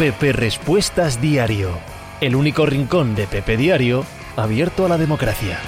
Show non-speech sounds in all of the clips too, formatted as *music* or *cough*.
Pepe Respuestas Diario, el único rincón de Pepe Diario abierto a la democracia.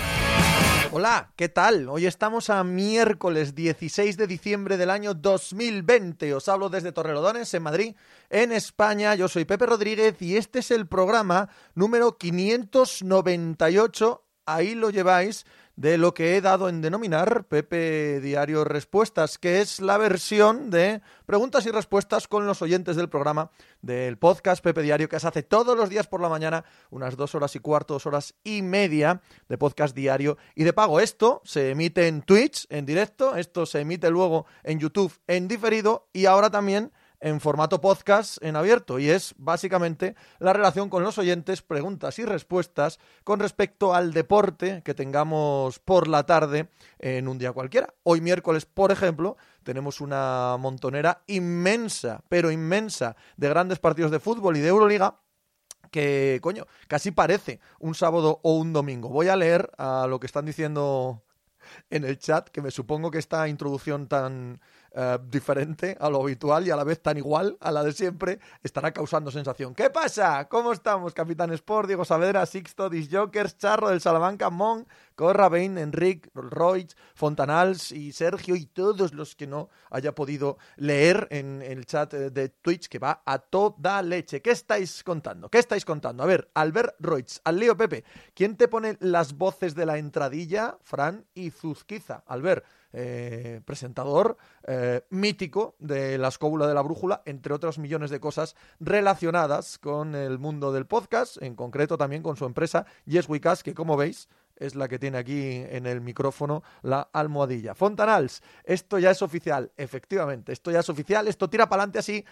Hola, ¿qué tal? Hoy estamos a miércoles 16 de diciembre del año 2020. Os hablo desde Torrelodones, en Madrid, en España. Yo soy Pepe Rodríguez y este es el programa número 598. Ahí lo lleváis de lo que he dado en denominar Pepe Diario Respuestas, que es la versión de preguntas y respuestas con los oyentes del programa del podcast Pepe Diario, que se hace todos los días por la mañana, unas dos horas y cuarto, dos horas y media de podcast diario y de pago. Esto se emite en Twitch en directo, esto se emite luego en YouTube en diferido y ahora también en formato podcast en abierto y es básicamente la relación con los oyentes, preguntas y respuestas con respecto al deporte que tengamos por la tarde en un día cualquiera. Hoy miércoles, por ejemplo, tenemos una montonera inmensa, pero inmensa, de grandes partidos de fútbol y de Euroliga que, coño, casi parece un sábado o un domingo. Voy a leer a lo que están diciendo en el chat, que me supongo que esta introducción tan eh, diferente a lo habitual y a la vez tan igual a la de siempre, estará causando sensación. ¿Qué pasa? ¿Cómo estamos? Capitán Sport, Diego Saavedra, Sixto, Disjokers, Charro del Salamanca, Mon, Corra, Bain, Enric, Roy, Fontanals y Sergio y todos los que no haya podido leer en el chat de Twitch que va a toda leche. ¿Qué estáis contando? ¿Qué estáis contando? A ver, Albert Roig, al Leo Pepe, ¿quién te pone las voces de la entradilla? Fran y Zuzquiza. Albert, eh, presentador eh, mítico de la escóbula de la brújula, entre otros millones de cosas relacionadas con el mundo del podcast, en concreto también con su empresa Yes We que como veis es la que tiene aquí en el micrófono la almohadilla. Fontanals, esto ya es oficial, efectivamente, esto ya es oficial, esto tira para adelante así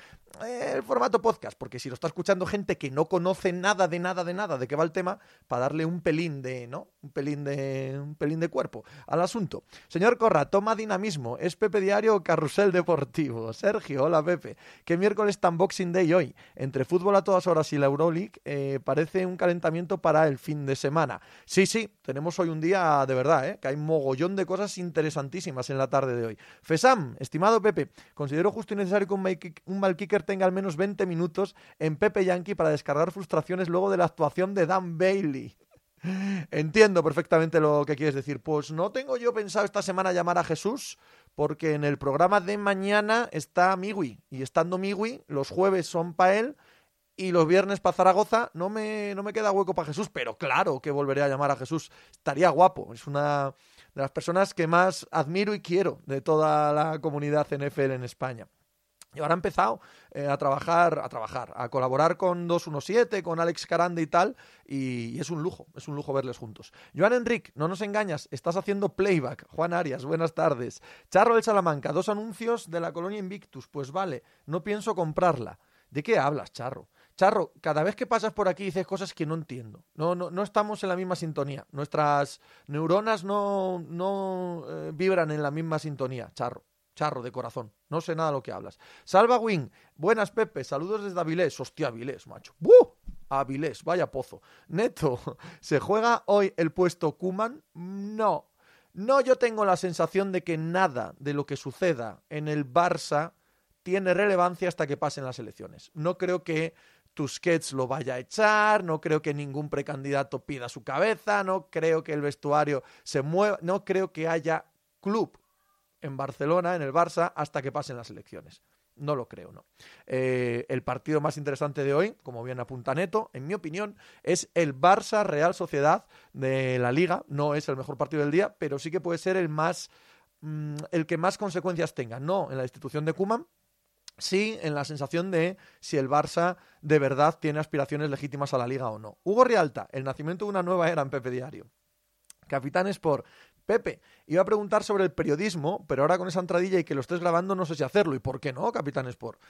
eh, el formato podcast, porque si lo está escuchando gente que no conoce nada de nada de nada de qué va el tema, para darle un pelín de, ¿no? Un pelín de un pelín de cuerpo al asunto. Señor Corra, toma dinamismo, es Pepe Diario Carrusel Deportivo. Sergio, hola Pepe. ¿Qué miércoles tan Boxing Day hoy? Entre fútbol a todas horas y la Euroleague eh, parece un calentamiento para el fin de semana. Sí, sí, tenemos hoy un día de verdad, ¿eh? que hay mogollón de cosas interesantísimas en la tarde de hoy. Fesam, estimado Pepe, considero justo y necesario que un, kicker tenga al menos 20 minutos en Pepe Yankee para descargar frustraciones luego de la actuación de Dan Bailey. *laughs* Entiendo perfectamente lo que quieres decir. Pues no tengo yo pensado esta semana llamar a Jesús, porque en el programa de mañana está Migui, y estando Migui, los jueves son para él y los viernes para Zaragoza no me, no me queda hueco para Jesús, pero claro que volveré a llamar a Jesús. Estaría guapo. Es una de las personas que más admiro y quiero de toda la comunidad NFL en España. Y ahora ha empezado eh, a trabajar, a trabajar, a colaborar con 217, con Alex Carande y tal, y, es un lujo, es un lujo verles juntos. Joan Enric, no nos engañas, estás haciendo playback. Juan Arias, buenas tardes. Charro del Salamanca, dos anuncios de la colonia Invictus, pues vale, no pienso comprarla. ¿De qué hablas, Charro? Charro, cada vez que pasas por aquí dices cosas que no entiendo. No, no, no estamos en la misma sintonía. Nuestras neuronas no, no eh, vibran en la misma sintonía, Charro. Charro de corazón. No sé nada de lo que hablas. Salva Wing. Buenas, Pepe. Saludos desde Avilés. Hostia, Avilés, macho. ¡Buh! Avilés, vaya pozo. Neto, *laughs* ¿se juega hoy el puesto Kuman? No. No, yo tengo la sensación de que nada de lo que suceda en el Barça tiene relevancia hasta que pasen las elecciones. No creo que Tusquets lo vaya a echar, no creo que ningún precandidato pida su cabeza, no creo que el vestuario se mueva, no creo que haya club en Barcelona, en el Barça, hasta que pasen las elecciones. No lo creo, no. Eh, el partido más interesante de hoy, como bien apunta Neto, en mi opinión, es el Barça Real Sociedad de la Liga. No es el mejor partido del día, pero sí que puede ser el más mm, el que más consecuencias tenga. No en la institución de Kuman, sí en la sensación de si el Barça de verdad tiene aspiraciones legítimas a la liga o no. Hugo Rialta, el nacimiento de una nueva era en Pepe Diario. Capitán Sport, Pepe, iba a preguntar sobre el periodismo, pero ahora con esa entradilla y que lo estés grabando no sé si hacerlo. ¿Y por qué no, Capitán Sport?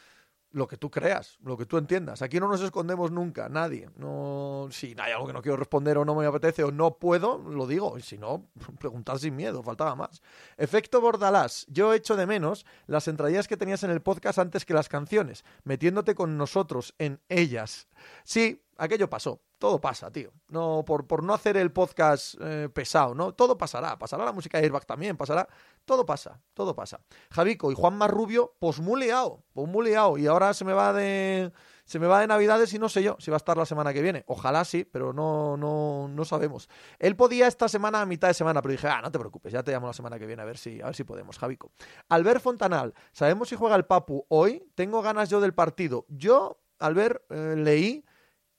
Lo que tú creas, lo que tú entiendas. Aquí no nos escondemos nunca, nadie. No, si hay algo que no quiero responder o no me apetece o no puedo, lo digo. Y si no, *laughs* preguntad sin miedo, faltaba más. Efecto Bordalás. Yo echo de menos las entradillas que tenías en el podcast antes que las canciones, metiéndote con nosotros en ellas. Sí, aquello pasó. Todo pasa, tío. No, por, por no hacer el podcast eh, pesado, ¿no? Todo pasará. Pasará la música de Airbag también, pasará. Todo pasa, todo pasa. Javico y Juan Marrubio, pues muy pues muy. Y ahora se me va de. Se me va de Navidades y no sé yo si va a estar la semana que viene. Ojalá sí, pero no, no, no sabemos. Él podía esta semana a mitad de semana, pero dije, ah, no te preocupes, ya te llamo la semana que viene a ver si, a ver si podemos, Javico. Albert Fontanal, ¿sabemos si juega el Papu hoy? Tengo ganas yo del partido. Yo, Albert, eh, leí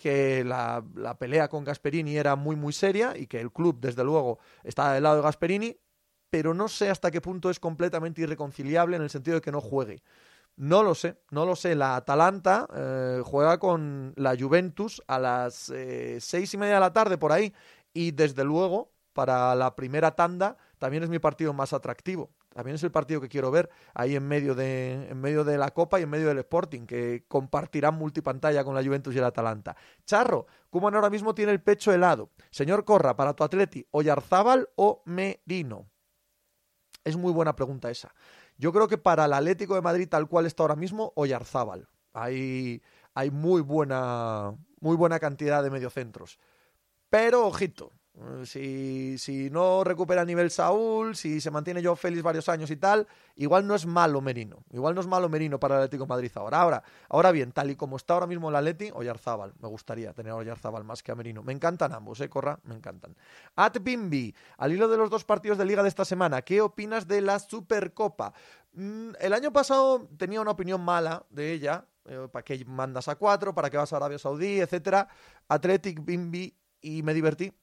que la, la, pelea con Gasperini era muy muy seria y que el club desde luego está del lado de Gasperini, pero no sé hasta qué punto es completamente irreconciliable en el sentido de que no juegue. No lo sé, no lo sé. La Atalanta eh, juega con la Juventus a las eh, seis y media de la tarde por ahí y desde luego para la primera tanda también es mi partido más atractivo. También es el partido que quiero ver ahí en medio de, en medio de la Copa y en medio del Sporting, que compartirán multipantalla con la Juventus y el Atalanta. Charro, Kuman ahora mismo tiene el pecho helado. Señor Corra, para tu Atleti, ¿Oyarzábal o Merino? Es muy buena pregunta esa. Yo creo que para el Atlético de Madrid, tal cual está ahora mismo, Oyarzábal. Hay, hay muy, buena, muy buena cantidad de mediocentros. Pero, ojito, si, si, no recupera nivel Saúl, si se mantiene yo feliz varios años y tal, igual no es malo Merino. Igual no es malo Merino para el Atlético Madrid ahora. Ahora, ahora bien, tal y como está ahora mismo el Atleti, Oyarzábal. Me gustaría tener a Oyarzábal más que a Merino. Me encantan ambos, ¿eh, Corra? Me encantan. At Bimbi, al hilo de los dos partidos de Liga de esta semana, ¿qué opinas de la Supercopa? Mm, el año pasado tenía una opinión mala de ella. Eh, ¿Para qué mandas a cuatro? ¿Para qué vas a Arabia Saudí? Etcétera. Athletic Bimbi y me divertí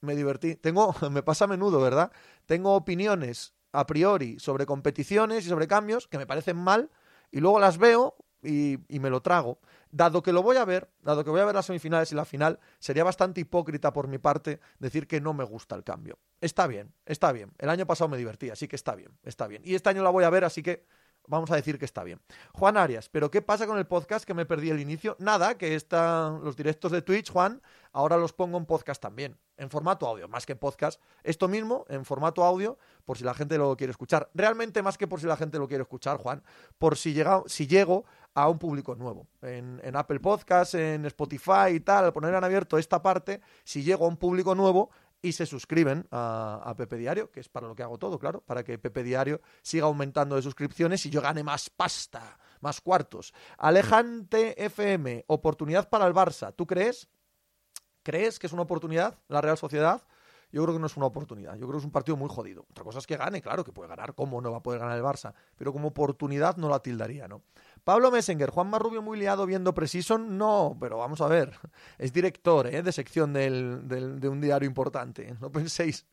me divertí. Tengo, *laughs* me pasa a menudo, ¿verdad? Tengo opiniones a priori sobre competiciones y sobre cambios que me parecen mal y luego las veo y, y, me lo trago. Dado que lo voy a ver, dado que voy a ver las semifinales y la final, sería bastante hipócrita por mi parte decir que no me gusta el cambio. Está bien, está bien. El año pasado me divertí, así que está bien, está bien. Y este año la voy a ver, así que vamos a decir que está bien. Juan Arias, ¿pero qué pasa con el podcast que me perdí el inicio? Nada, que están los directos de Twitch, Juan, ahora los pongo en podcast también, en formato audio, más que podcast. Esto mismo, en formato audio, por si la gente lo quiere escuchar. Realmente más que por si la gente lo quiere escuchar, Juan, por si, llega, si llego a un público nuevo. En, en Apple Podcast, en Spotify y tal, al poner en abierto esta parte, si llego a un público nuevo, y se suscriben a, Pepe Diario, que es para lo que hago todo, claro, para que Pepe Diario siga aumentando de suscripciones y yo gane más pasta, más cuartos. Alejante FM, oportunidad para el Barça. ¿Tú crees? ¿Crees que es una oportunidad la Real Sociedad? Yo creo que no es una oportunidad. Yo creo que es un partido muy jodido. Otra cosa es que gane, claro que puede ganar. ¿Cómo no va a poder ganar el Barça? Pero como oportunidad no la tildaría, ¿no? Pablo Messenger, Juan Marrubio muy liado viendo Precision, no, pero vamos a ver, es director ¿eh? de sección del, del, de un diario importante, no penséis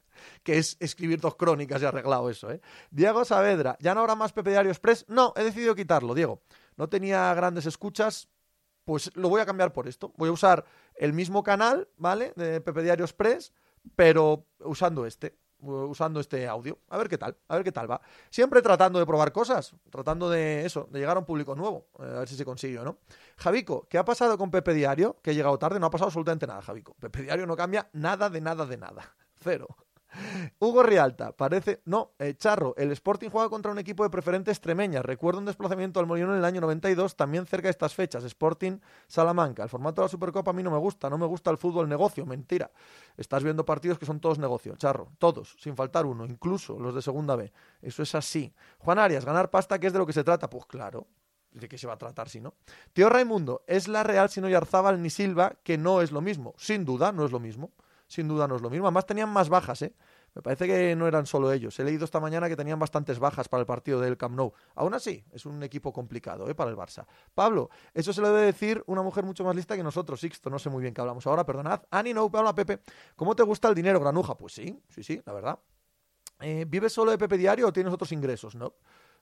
que es escribir dos crónicas y arreglado eso. ¿eh? Diego Saavedra, ¿ya no habrá más Pepe Diario Express? No, he decidido quitarlo, Diego. No tenía grandes escuchas, pues lo voy a cambiar por esto. Voy a usar el mismo canal, ¿vale? De Pepe Diario Express, pero usando este usando este audio. A ver qué tal, a ver qué tal va. Siempre tratando de probar cosas, tratando de eso, de llegar a un público nuevo, eh, a ver si se consigue o no. Javico, ¿qué ha pasado con Pepe Diario? Que ha llegado tarde, no ha pasado absolutamente nada, Javico. Pepe Diario no cambia nada de nada de nada. *laughs* Cero. Hugo Rialta, parece. No, eh, Charro, el Sporting juega contra un equipo de preferente extremeña. Recuerdo un desplazamiento al Molinón en el año 92, también cerca de estas fechas. Sporting Salamanca. El formato de la Supercopa a mí no me gusta, no me gusta el fútbol negocio, mentira. Estás viendo partidos que son todos negocio, Charro, todos, sin faltar uno, incluso los de segunda B. Eso es así. Juan Arias, ganar pasta, ¿qué es de lo que se trata? Pues claro. ¿De qué se va a tratar si no? Tío Raimundo, es la Real si no Yarzábal ni Silva, que no es lo mismo. Sin duda, no es lo mismo sin duda no es lo mismo. Además tenían más bajas, ¿eh? Me parece que no eran solo ellos. He leído esta mañana que tenían bastantes bajas para el partido del Camp Nou. Aún así, es un equipo complicado ¿eh? para el Barça. Pablo, eso se lo debe decir una mujer mucho más lista que nosotros, Sixto. No sé muy bien qué hablamos ahora, perdonad. Ani, no, Pablo, Pepe. ¿Cómo te gusta el dinero, granuja? Pues sí, sí, sí, la verdad. Eh, ¿Vives solo de Pepe Diario o tienes otros ingresos? No.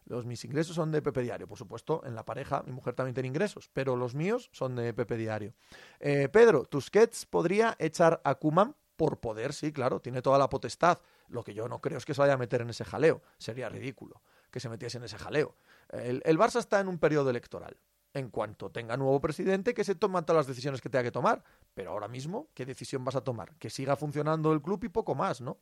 Los, mis ingresos son de Pepe Diario, por supuesto, en la pareja mi mujer también tiene ingresos, pero los míos son de Pepe Diario. Eh, Pedro, ¿Tusquets podría echar a Kuman por poder, sí, claro, tiene toda la potestad. Lo que yo no creo es que se vaya a meter en ese jaleo. Sería ridículo que se metiese en ese jaleo. El, el Barça está en un periodo electoral. En cuanto tenga nuevo presidente, que se toman todas las decisiones que tenga que tomar. Pero ahora mismo, ¿qué decisión vas a tomar? Que siga funcionando el club y poco más, ¿no?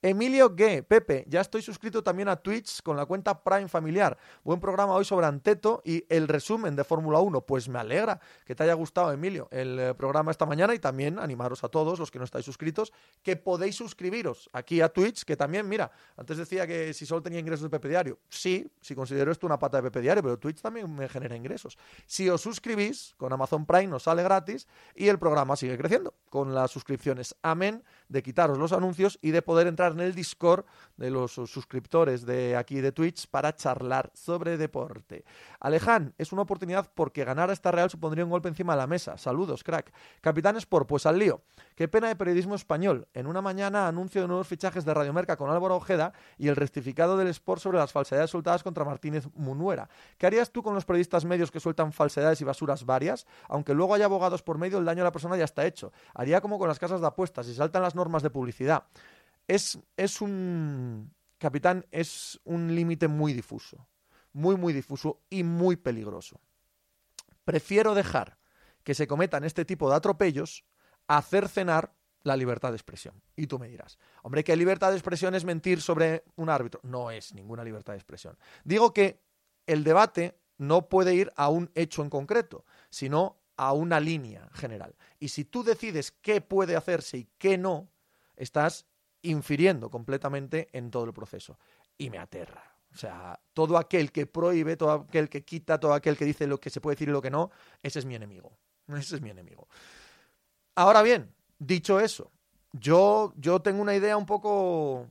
Emilio G. Pepe, ya estoy suscrito también a Twitch con la cuenta Prime Familiar. Buen programa hoy sobre Anteto y el resumen de Fórmula 1. Pues me alegra que te haya gustado, Emilio, el eh, programa esta mañana y también animaros a todos los que no estáis suscritos que podéis suscribiros aquí a Twitch, que también, mira, antes decía que si solo tenía ingresos de Pepe Diario. Sí, si considero esto una pata de Pepe Diario, pero Twitch también me genera ingresos. Si os suscribís con Amazon Prime, nos sale gratis y el programa sigue creciendo con las suscripciones. Amén de quitaros los anuncios y de poder entrar en el Discord de los suscriptores de aquí de Twitch para charlar sobre deporte. Aleján, es una oportunidad porque ganar a esta Real supondría un golpe encima de la mesa. Saludos, crack. Capitán Sport, pues al lío. Qué pena de periodismo español. En una mañana anuncio de nuevos fichajes de Radio Merca con Álvaro Ojeda y el rectificado del Sport sobre las falsedades soltadas contra Martínez Munuera. ¿Qué harías tú con los periodistas medios que sueltan falsedades y basuras varias? Aunque luego haya abogados por medio, el daño a la persona ya está hecho. Haría como con las casas de apuestas, si saltan las de publicidad. Es, es un... Capitán, es un límite muy difuso. Muy, muy difuso y muy peligroso. Prefiero dejar que se cometan este tipo de atropellos a hacer cenar la libertad de expresión. Y tú me dirás, hombre, ¿qué libertad de expresión es mentir sobre un árbitro? No es ninguna libertad de expresión. Digo que el debate no puede ir a un hecho en concreto, sino a una línea general. Y si tú decides qué puede hacerse y qué no, estás infiriendo completamente en todo el proceso. Y me aterra. O sea, todo aquel que prohíbe, todo aquel que quita, todo aquel que dice lo que se puede decir y lo que no, ese es mi enemigo. Ese es mi enemigo. Ahora bien, dicho eso, yo, yo tengo una idea un poco,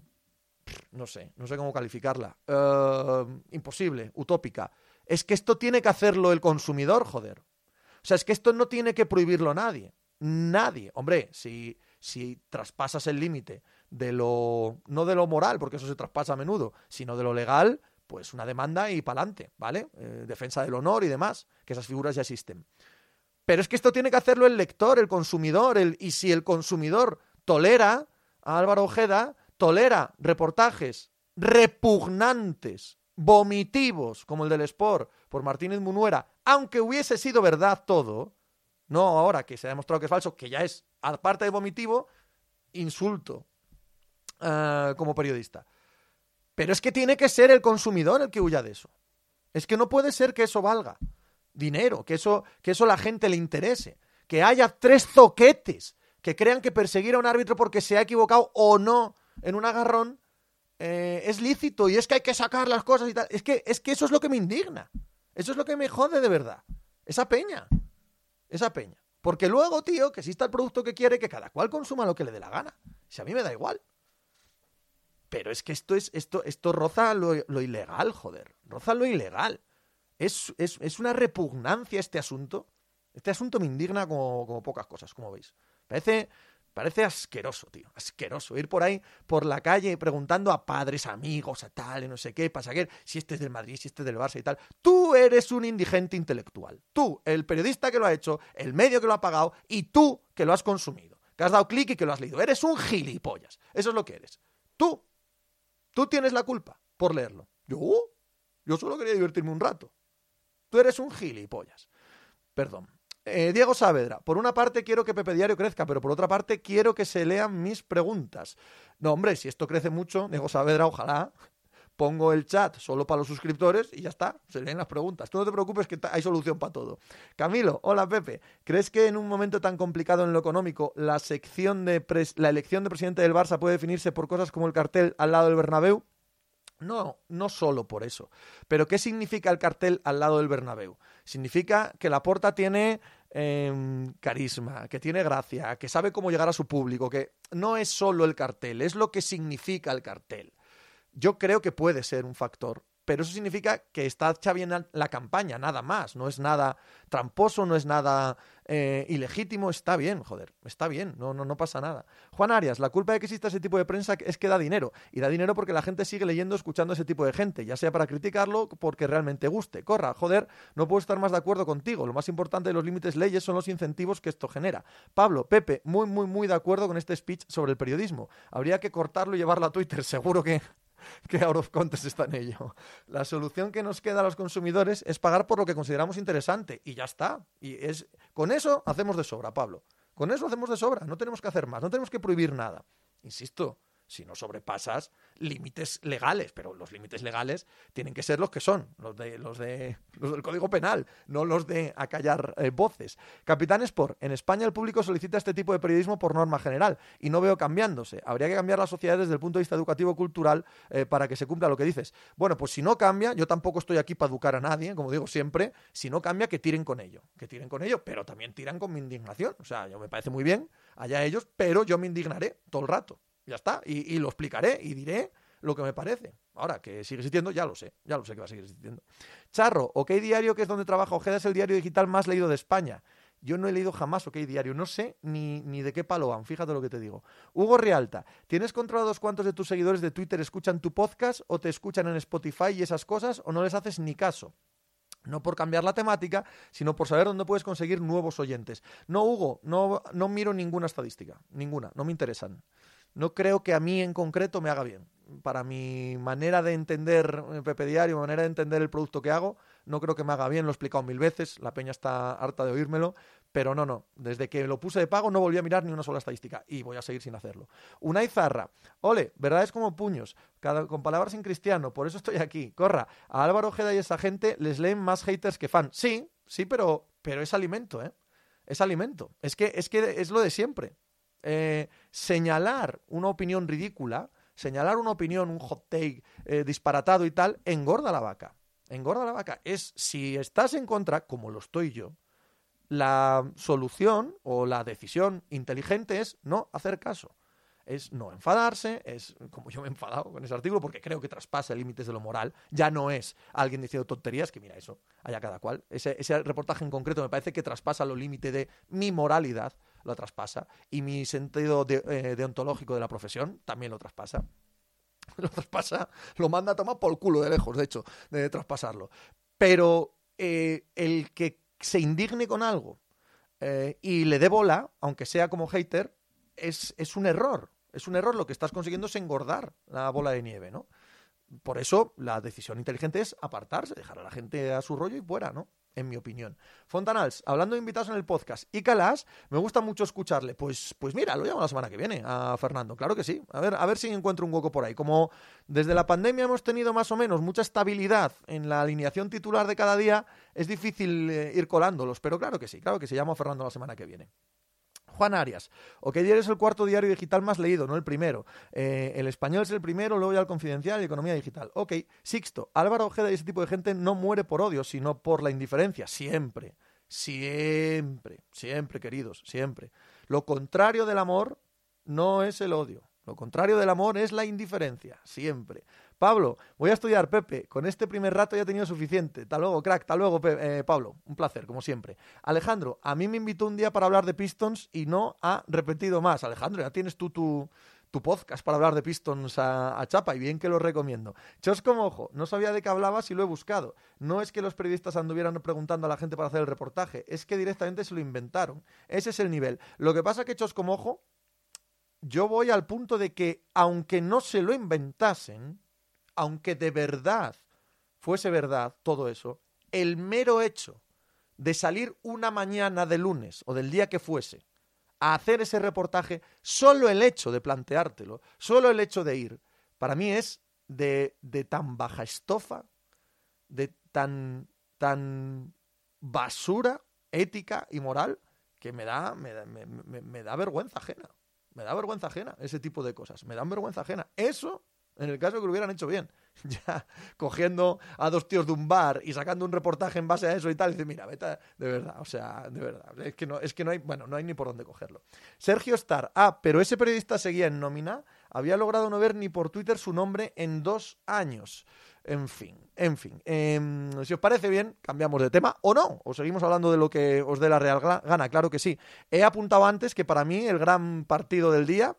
no sé, no sé cómo calificarla, eh, imposible, utópica. Es que esto tiene que hacerlo el consumidor, joder. O sea, es que esto no tiene que prohibirlo nadie. Nadie. Hombre, si, si traspasas el límite de lo, no de lo moral, porque eso se traspasa a menudo, sino de lo legal, pues una demanda y pa'lante, ¿vale? Eh, defensa del honor y demás, que esas figuras ya existen. Pero es que esto tiene que hacerlo el lector, el consumidor, el, y si el consumidor tolera a Álvaro Ojeda, tolera reportajes repugnantes, vomitivos, como el del Sport, por Martínez Munuera, aunque hubiese sido verdad todo, no ahora que se ha demostrado que es falso, que ya es, aparte de vomitivo, insulto uh, como periodista. Pero es que tiene que ser el consumidor el que huya de eso. Es que no puede ser que eso valga dinero, que eso, que eso a la gente le interese. Que haya tres zoquetes que crean que perseguir a un árbitro porque se ha equivocado o no en un agarrón eh, es lícito y es que hay que sacar las cosas y tal. Es que, es que eso es lo que me indigna. Eso es lo que me jode de verdad. Esa peña. Esa peña. Porque luego, tío, que exista el producto que quiere, que cada cual consuma lo que le dé la gana. Si a mí me da igual. Pero es que esto es, esto, esto roza lo, lo ilegal, joder. Roza lo ilegal. Es, es, es, una repugnancia este asunto. Este asunto me indigna como, como pocas cosas, como veis. Parece, Parece asqueroso, tío, asqueroso. Ir por ahí, por la calle, preguntando a padres, amigos, a tal, y no sé qué, pasaguer, si este es del Madrid, si este es del Barça y tal. Tú eres un indigente intelectual. Tú, el periodista que lo ha hecho, el medio que lo ha pagado, y tú que lo has consumido. Que has dado clic y que lo has leído. Eres un gilipollas. Eso es lo que eres. Tú. Tú tienes la culpa por leerlo. Yo, yo solo quería divertirme un rato. Tú eres un gilipollas. Perdón. Eh, Diego Saavedra, por una parte quiero que Pepe Diario crezca, pero por otra parte quiero que se lean mis preguntas. No, hombre, si esto crece mucho, Diego Saavedra, ojalá pongo el chat solo para los suscriptores y ya está, se leen las preguntas. Tú no te preocupes que hay solución para todo. Camilo, hola Pepe, ¿crees que en un momento tan complicado en lo económico la sección de la elección de presidente del Barça puede definirse por cosas como el cartel al lado del Bernabéu? No, no solo por eso. Pero ¿qué significa el cartel al lado del Bernabéu? Significa que la porta tiene em, carisma, que tiene gracia, que sabe cómo llegar a su público, que no es solo el cartel, es lo que significa el cartel. Yo creo que puede ser un factor, pero eso significa que está hecha bien la campaña, nada más. No es nada tramposo, no es nada eh, ilegítimo, está bien, joder, está bien, no, no, no pasa nada. Juan Arias, la culpa de que exista ese tipo de prensa es que da dinero, y da dinero porque la gente sigue leyendo, escuchando ese tipo de gente, ya sea para criticarlo, porque realmente guste. Corra, joder, no puedo estar más de acuerdo contigo. Lo más importante de los límites leyes son los incentivos que esto genera. Pablo, Pepe, muy, muy, muy de acuerdo con este speech sobre el periodismo. Habría que cortarlo y llevarlo a Twitter, *laughs* seguro que *laughs* que out of context está en ello. La solución que nos queda a los consumidores es pagar por lo que consideramos interesante y ya está. Y es con eso hacemos de sobra, Pablo. Con eso hacemos de sobra, no tenemos que hacer más, no tenemos que prohibir nada. Insisto, si no sobrepasas límites legales, pero los límites legales tienen que ser los que son, los de los de los del Código Penal, no los de acallar eh, voces. Capitán Sport, en España el público solicita este tipo de periodismo por norma general y no veo cambiándose. Habría que cambiar la sociedad desde el punto de vista educativo cultural eh, para que se cumpla lo que dices. Bueno, pues si no cambia, yo tampoco estoy aquí para educar a nadie, como digo siempre, si no cambia que tiren con ello, que tiren con ello, pero también tiran con mi indignación. O sea, yo me parece muy bien, allá ellos, pero yo me indignaré todo el rato. Ya está. Y, lo explicaré y diré lo que me parece. Ahora, que sigue existiendo, ya lo sé. Ya lo sé que va a seguir existiendo. Charro, OK Diario, que es donde trabaja Ojeda, es el diario digital más leído de España. Yo no he leído jamás OK Diario, no sé ni, ni de qué palo van, fíjate lo que te digo. Hugo Rialta, ¿tienes controlados cuántos de tus seguidores de Twitter escuchan tu podcast o te escuchan en Spotify y esas cosas o no les haces ni caso? No por cambiar la temática, sino por saber dónde puedes conseguir nuevos oyentes. No, Hugo, no, no miro ninguna estadística, ninguna, no me interesan no creo que a mí en concreto me haga bien. Para mi manera de entender el Pepe Diario, manera de entender el producto que hago, no creo que me haga bien, lo he explicado mil veces, la peña está harta de oírmelo, pero no, no, desde que lo puse de pago no volví a mirar ni una sola estadística y voy a seguir sin hacerlo. Una Zarra, ole, verdades como puños, cada, con palabras en cristiano, por eso estoy aquí, corra, a Álvaro Ojeda y esa gente les leen más haters que fan. Sí, sí, pero, pero es alimento, ¿eh? Es alimento. Es que, es que es lo de siempre. Eh, señalar una opinión ridícula, señalar una opinión, un hot take eh, disparatado y tal, engorda la vaca. Engorda la vaca. Es si estás en contra, como lo estoy yo, la solución o la decisión inteligente es no hacer caso es no enfadarse, es como yo me he enfadado con ese artículo porque creo que traspasa límites de lo moral, ya no es alguien diciendo tonterías, que mira eso, haya cada cual. Ese, reportaje en concreto me parece que traspasa lo límite de mi moralidad, lo traspasa, y mi sentido eh, deontológico de la profesión también lo traspasa. *laughs* Lo traspasa, lo manda a tomar por el culo de lejos, de hecho, de traspasarlo. Pero eh, el que se indigne con algo eh, y le dé bola, aunque sea como hater, es, es un error. Es un error, lo que estás consiguiendo es engordar la bola de nieve, ¿no? Por eso la decisión inteligente es apartarse, dejar a la gente a su rollo y fuera, ¿no? En mi opinión. Fontanals, hablando de invitados en el podcast, y Calas, me gusta mucho escucharle. Pues, pues mira, lo llamo la semana que viene a Fernando, claro que sí. A ver, a ver si encuentro un hueco por ahí. Como desde la pandemia hemos tenido más o menos mucha estabilidad en la alineación titular de cada día, es difícil eh, ir colándolos, pero claro que sí, claro que sí, llamo a Fernando la semana que viene. Juan Arias. OK Diario es el cuarto diario digital más leído, no el primero. Eh, el español es el primero, luego ya el confidencial y economía digital. Ok. Sixto. Álvaro Ojeda y ese tipo de gente no muere por odio, sino por la indiferencia. Siempre. Siempre. Siempre, queridos. Siempre. Lo contrario del amor no es el odio. Lo contrario del amor es la indiferencia. Siempre. Pablo, voy a estudiar, Pepe. Con este primer rato ya he tenido suficiente. Hasta luego, crack. Hasta luego, eh, Pablo. Un placer, como siempre. Alejandro, a mí me invitó un día para hablar de Pistons y no ha repetido más. Alejandro, ya tienes tú tu, tu podcast para hablar de Pistons a, chapa y bien que lo recomiendo. Chosco Mojo, no sabía de qué hablabas y lo he buscado. No es que los periodistas anduvieran preguntando a la gente para hacer el reportaje, es que directamente se lo inventaron. Ese es el nivel. Lo que pasa que Chosco Mojo, yo voy al punto de que aunque no se lo inventasen, aunque de verdad fuese verdad todo eso, el mero hecho de salir una mañana de lunes o del día que fuese a hacer ese reportaje, solo el hecho de planteártelo, solo el hecho de ir, para mí es de, de tan baja estofa, de tan, tan basura ética y moral, que me da, me, me da vergüenza ajena. Me da vergüenza ajena ese tipo de cosas. Me dan vergüenza ajena. Eso en el caso que lo hubieran hecho bien. *laughs* Ya cogiendo a dos tíos de un bar y sacando un reportaje en base a eso y tal, y dice, mira, vete, de verdad, o sea, de verdad, es que no, es que no hay, bueno, no hay ni por dónde cogerlo. Sergio Star, ah, pero ese periodista seguía en nómina, había logrado no ver ni por Twitter su nombre en dos años. En fin, en fin. Em, si os parece bien, cambiamos de tema o no, o seguimos hablando de lo que os dé la real gana, claro que sí. He apuntado antes que para mí el gran partido del día,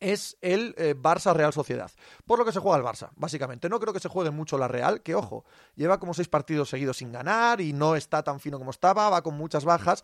es el eh, Barça Real Sociedad. Por lo que se juega el Barça, básicamente. No creo que se juegue mucho la Real, que ojo, lleva como seis partidos seguidos sin ganar y no está tan fino como estaba, va con muchas bajas.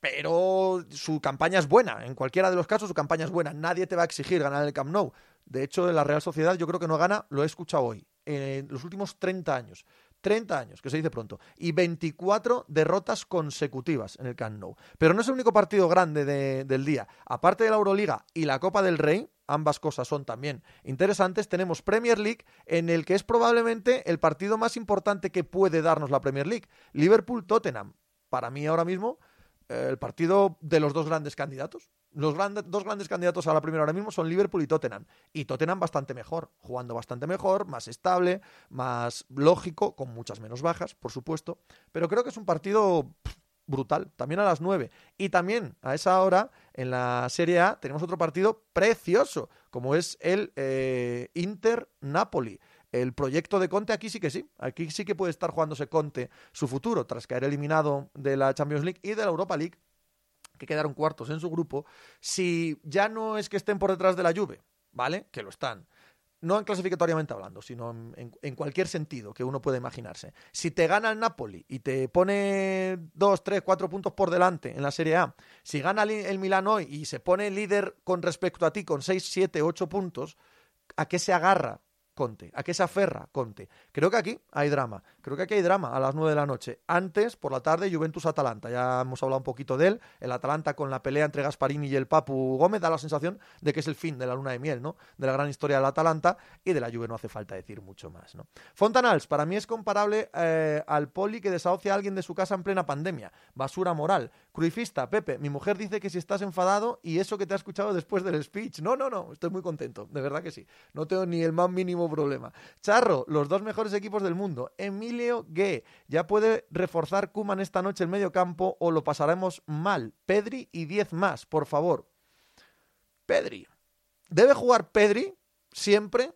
Pero su campaña es buena. En cualquiera de los casos, su campaña es buena. Nadie te va a exigir ganar el Camp Nou. De hecho, la Real Sociedad yo creo que no gana, lo he escuchado hoy, en los últimos 30 años. 30 años, que se dice pronto, y 24 derrotas consecutivas en el Camp. Pero no es el único partido grande del día. Aparte de la Euroliga y la Copa del Rey, ambas cosas son también interesantes, tenemos Premier League en el que es probablemente el partido más importante que puede darnos la Premier League. Liverpool-Tottenham. Para mí ahora mismo, el partido de los dos grandes candidatos. Los dos grandes candidatos a la primera ahora mismo son Liverpool y Tottenham. Y Tottenham bastante mejor, jugando bastante mejor, más estable, más lógico, con muchas menos bajas, por supuesto. Pero creo que es un partido brutal, también a las 9. Y también a esa hora, en la Serie A, tenemos otro partido precioso, como es el eh, Inter-Napoli. El proyecto de Conte aquí sí que sí, aquí sí que puede estar jugándose Conte su futuro, tras caer eliminado de la Champions League y de la Europa League que quedaron cuartos en su grupo, si ya no es que estén por detrás de la Juve, ¿vale? Que lo están. No en clasificatoriamente hablando, sino en, cualquier sentido que uno pueda imaginarse. Si te gana el Napoli y te pone dos, tres, cuatro puntos por delante en la Serie A, si gana el Milan hoy y se pone líder con respecto a ti con seis, siete, ocho puntos, ¿a qué se agarra Conte. ¿A qué se aferra Conte? Creo que aquí hay drama. Creo que aquí hay drama a las 9 de la noche. Antes, por la tarde, Juventus-Atalanta. Ya hemos hablado un poquito de él. El Atalanta con la pelea entre Gasparini y el Papu Gómez da la sensación de que es el fin de la luna de miel, ¿no? De la gran historia del Atalanta y de la Juve no hace falta decir mucho más, ¿no? Fontanals, para mí es comparable eh, al poli que desahucia a alguien de su casa en plena pandemia. Basura moral. Cruifista, Pepe, mi mujer dice que si estás enfadado y eso que te ha escuchado después del speech. No, no, no, estoy muy contento, de verdad que sí. No tengo ni el más mínimo problema. Charro, los dos mejores equipos del mundo. Emilio Gue, ya puede reforzar Kuman esta noche el medio campo o lo pasaremos mal. Pedri y 10 más, por favor. Pedri. Debe jugar Pedri siempre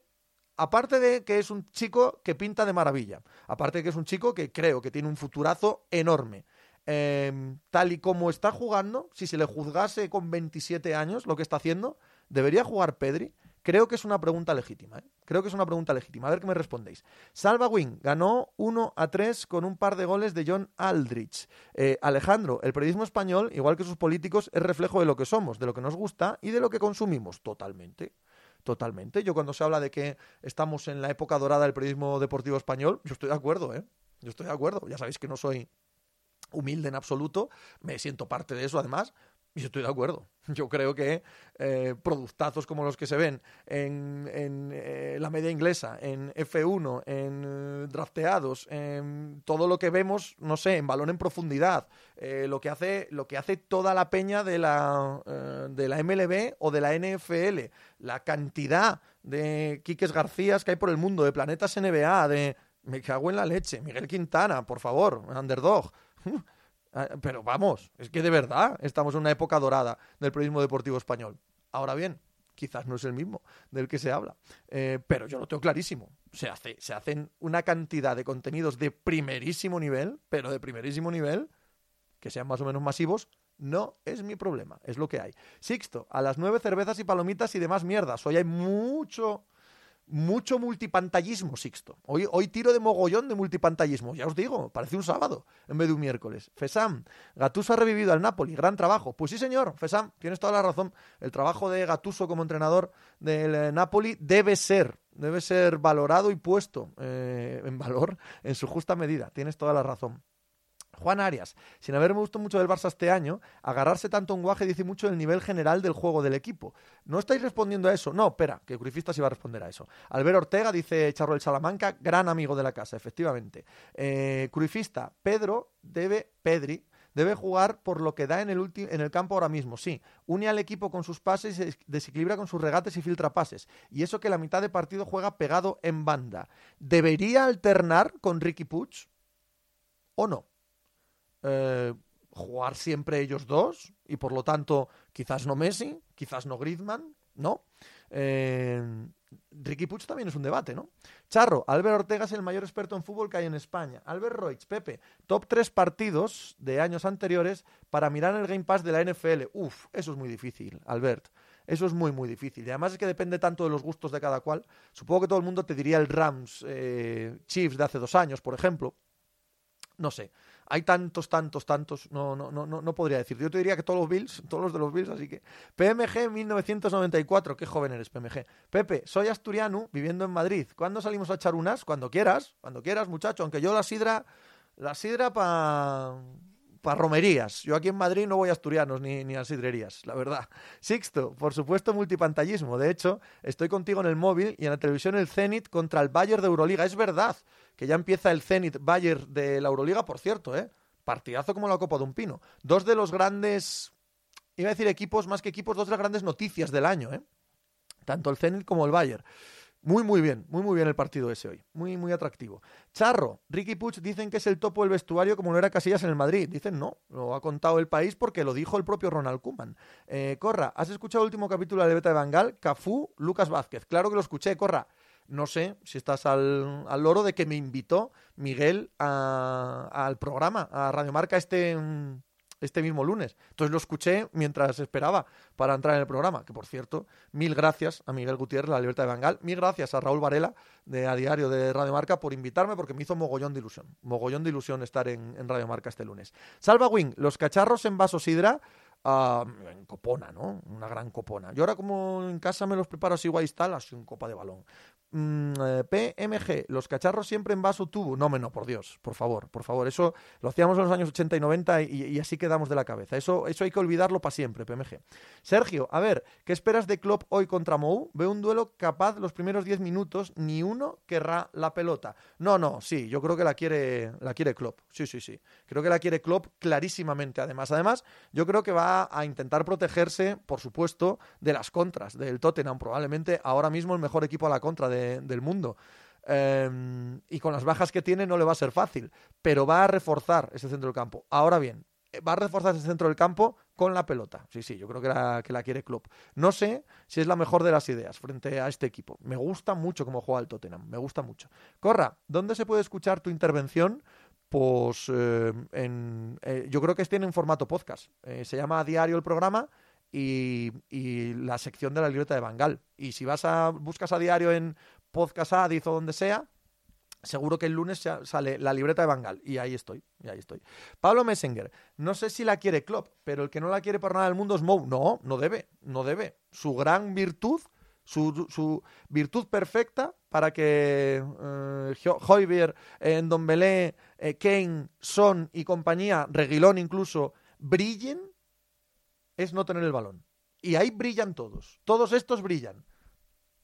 aparte de que es un chico que pinta de maravilla, aparte de que es un chico que creo que tiene un futurazo enorme, Em, tal y como está jugando, si se le juzgase con 27 años lo que está haciendo, ¿debería jugar Pedri? Creo que es una pregunta legítima. ¿eh? Creo que es una pregunta legítima. A ver qué me respondéis. Salva Wing ganó 1 a 3 con un par de goles de John Aldrich. Eh, Alejandro, el periodismo español, igual que sus políticos, es reflejo de lo que somos, de lo que nos gusta y de lo que consumimos. Totalmente. Totalmente. Yo cuando se habla de que estamos en la época dorada del periodismo deportivo español, yo estoy de acuerdo, ¿eh? Yo estoy de acuerdo. Ya sabéis que no soy humilde en absoluto, me siento parte de eso además, y estoy de acuerdo. Yo creo que eh, productazos como los que se ven en, eh, la media inglesa, en F1, en eh, drafteados, en todo lo que vemos, no sé, en balón en profundidad, lo, que hace, lo que hace toda la peña de la, de la MLB o de la NFL, la cantidad de Quiques Garcías que hay por el mundo, de planetas NBA, de... Me cago en la leche, Miguel Quintana, por favor, underdog. *laughs* Ah, pero vamos, es que de verdad estamos en una época dorada del periodismo deportivo español. Ahora bien, quizás no es el mismo del que se habla, eh, pero yo lo tengo clarísimo. Se, hace, se hacen una cantidad de contenidos de primerísimo nivel, pero de primerísimo nivel, que sean más o menos masivos, no es mi problema, es lo que hay. Sixto, a las nueve cervezas y palomitas y demás mierdas. Hoy hay mucho mucho multipantallismo, Sixto. Hoy, hoy tiro de mogollón de multipantallismo, ya os digo, parece un sábado en vez de un miércoles. Fesam, Gatuso ha revivido al Napoli, gran trabajo. Pues sí, señor, Fesam, tienes toda la razón. El trabajo de Gatuso como entrenador del eh, Napoli debe ser, debe ser valorado y puesto eh, en valor en su justa medida. Tienes toda la razón. Juan Arias, sin haberme gustado mucho del Barça este año, agarrarse tanto un guaje dice mucho del nivel general del juego del equipo. ¿No estáis respondiendo a eso? No, espera, que Curifista sí va a responder a eso. Albert Ortega dice Charro el Salamanca, gran amigo de la casa, efectivamente. Eh, Pedro debe, Pedri, debe jugar por lo que da en el, en el campo ahora mismo, sí. Une al equipo con sus pases, y desequilibra con sus regates y filtra pases. Y eso que la mitad de partido juega pegado en banda. ¿Debería alternar con Ricky Puig o no? Eh, jugar siempre ellos dos y por lo tanto quizás no Messi, quizás no Griezmann, ¿no? Eh, Ricky también es un debate, ¿no? Charro, Albert Ortega es el mayor experto en fútbol que hay en España. Albert Roig, Pepe, top tres partidos de años anteriores para mirar el Game Pass de la NFL. Uf, eso es muy difícil, Albert. Eso es muy, muy difícil. Y además es que depende tanto de los gustos de cada cual. Supongo que todo el mundo te diría el Rams eh, Chiefs de hace dos años, por ejemplo No sé. Hay tantos, tantos, tantos. No, no, no, no podría decir. Yo te diría que todos los Bills, todos los de los Bills, así que. PMG 1994. Qué joven eres, PMG. Pepe, soy asturiano viviendo en Madrid. ¿Cuándo salimos a echar unas? Cuando quieras. Cuando quieras, muchacho. Aunque yo la sidra. La sidra para para romerías. Yo aquí en Madrid no voy a asturianos ni, ni a sidrerías, la verdad. Sixto, por supuesto, multipantallismo. De hecho, estoy contigo en el móvil y en la televisión el Zenit contra el Bayern de Euroliga. Es verdad que ya empieza el Zenit Bayern de la Euroliga, por cierto, ¿eh? Partidazo como la Copa de un Pino. Dos de los grandes, iba a decir equipos, más que equipos, dos de las grandes noticias del año, ¿eh? Tanto el Zenit como el Bayern. Muy, muy bien, muy, muy bien el partido ese hoy. Muy, muy atractivo. Charro, Ricky Puch dicen que es el topo del vestuario como no era Casillas en el Madrid. Dicen no, lo ha contado el país porque lo dijo el propio Ronald Koeman. Eh, Corra, ¿has escuchado el último capítulo de la Beta de Bangal? Cafú, Lucas Vázquez. Claro que lo escuché, Corra. No sé si estás al, al loro de que me invitó Miguel al programa, a Radio Marca este, este mismo lunes. Entonces lo escuché mientras esperaba para entrar en el programa. Que por cierto, mil gracias a Miguel Gutiérrez, la Libertad de Bangal. Mil gracias a Raúl Varela, de A Diario de Radio Marca, por invitarme porque me hizo mogollón de ilusión. Mogollón de ilusión estar en, Radio Marca este lunes. Salva Wing, los cacharros en vaso sidra. Uh, en copona, ¿no? Una gran copona. Yo ahora como en casa me los preparo así igual tal, así un copa de balón. Mm, eh, PMG, los cacharros siempre en vaso tubo. No, no, por Dios, por favor, por favor. Eso lo hacíamos en los años 80 y 90 y, así quedamos de la cabeza. Eso, eso hay que olvidarlo para siempre, PMG. Sergio, a ver, ¿qué esperas de Klopp hoy contra Mou? Veo un duelo capaz los primeros 10 minutos, ni uno querrá la pelota. No, no, sí, yo creo que la quiere, la quiere Klopp. Sí, sí, sí. Creo que la quiere Klopp clarísimamente, además. Además, yo creo que va a intentar protegerse, por supuesto, de las contras del Tottenham. Probablemente ahora mismo el mejor equipo a la contra de del mundo. Em, y con las bajas que tiene no le va a ser fácil, pero va a reforzar ese centro del campo. Ahora bien, eh, va a reforzar ese centro del campo con la pelota. Sí, sí, yo creo que la, que la quiere club No sé si es la mejor de las ideas frente a este equipo. Me gusta mucho cómo juega el Tottenham, me gusta mucho. Corra, ¿dónde se puede escuchar tu intervención? Pues em, en, eh, yo creo que tiene en formato podcast. Eh, se llama a diario el programa y, y, la sección de la libreta de Bangal. Y si vas a buscas a diario en podcast Addiz o donde sea, seguro que el lunes sale la libreta de Bangal. Y ahí estoy, estoy. Pablo Messenger, no sé si la quiere Klopp, pero el que no la quiere por nada del mundo es Mou. No, no debe, no debe. Su gran virtud, su, virtud perfecta para que eh, Hoybier, eh, Ndombele, eh, Kane, Son y compañía, Reguilón incluso, brillen, es no tener el balón. Y ahí brillan todos. Todos estos brillan.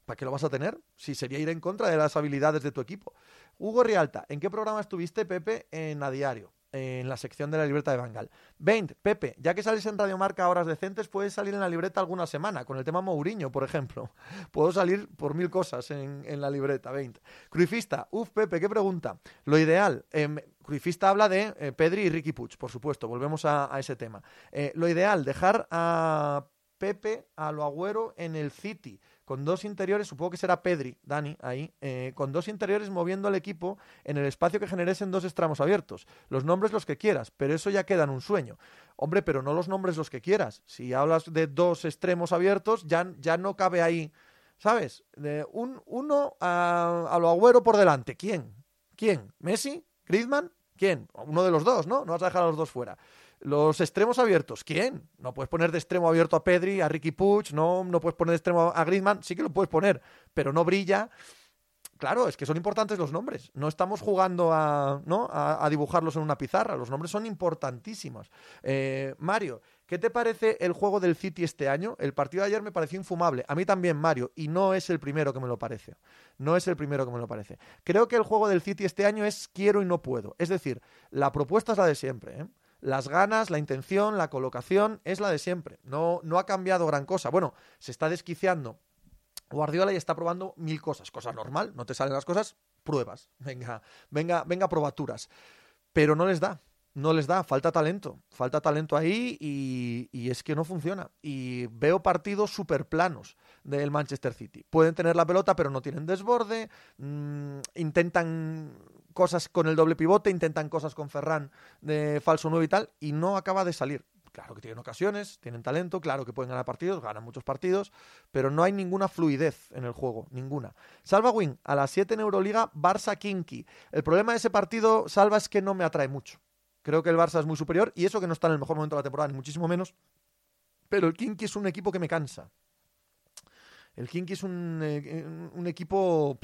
¿Para qué lo vas a tener? Si sería ir en contra de las habilidades de tu equipo. Hugo Rialta, ¿en qué programa estuviste, Pepe, en A Diario? En la sección de la libreta de Bangal. 20, Pepe, ya que sales en Radio Marca a horas decentes, puedes salir en la libreta alguna semana, con el tema Mourinho, por ejemplo. *laughs* Puedo salir por mil cosas en, la libreta. 20. Cruifista, uf, Pepe, qué pregunta. Lo ideal, eh, Cruifista habla de eh, Pedri y Ricky Puig, por supuesto, volvemos a, ese tema. Eh, lo ideal, dejar a Pepe, a lo agüero en el City con dos interiores, supongo que será Pedri, Dani, ahí, eh, con dos interiores moviendo al equipo en el espacio que generes en dos extremos abiertos. Los nombres los que quieras, pero eso ya queda en un sueño. Hombre, pero no los nombres los que quieras. Si hablas de dos extremos abiertos, ya, ya no cabe ahí, ¿sabes? De un, uno a, a lo agüero por delante. ¿Quién? ¿Quién? ¿Messi? ¿Griezmann? ¿Quién? Uno de los dos, ¿no? No vas a dejar a los dos fuera. Los extremos abiertos, ¿quién? No puedes poner de extremo abierto a Pedri, a Ricky Puig, no, no puedes poner de extremo a Griezmann, sí que lo puedes poner, pero no brilla. Claro, es que son importantes los nombres. No estamos jugando a, ¿no? a, dibujarlos en una pizarra. Los nombres son importantísimos. Eh, Mario, ¿qué te parece el juego del City este año? El partido de ayer me pareció infumable. A mí también, Mario, y no es el primero que me lo parece. No es el primero que me lo parece. Creo que el juego del City este año es quiero y no puedo. Es decir, la propuesta es la de siempre. ¿eh? Las ganas, la intención, la colocación es la de siempre. No, no ha cambiado gran cosa. Bueno, se está desquiciando Guardiola y está probando mil cosas. Cosa normal, no te salen las cosas, pruebas. Venga, venga, venga, probaturas. Pero no les da no les da, falta talento, falta talento ahí y, es que no funciona. Y veo partidos súper planos del Manchester City. Pueden tener la pelota, pero no tienen desborde, mm, intentan cosas con el doble pivote, intentan cosas con Ferran de falso 9 y tal, y no acaba de salir. Claro que tienen ocasiones, tienen talento, claro que pueden ganar partidos, ganan muchos partidos, pero no hay ninguna fluidez en el juego, ninguna. Salva Win, a las 7 en Euroliga, Barça Kinky. El problema de ese partido, Salva, es que no me atrae mucho. Creo que el Barça es muy superior y eso que no está en el mejor momento de la temporada, ni muchísimo menos. Pero el Kinky es un equipo que me cansa. El Kinky es un, eh, un equipo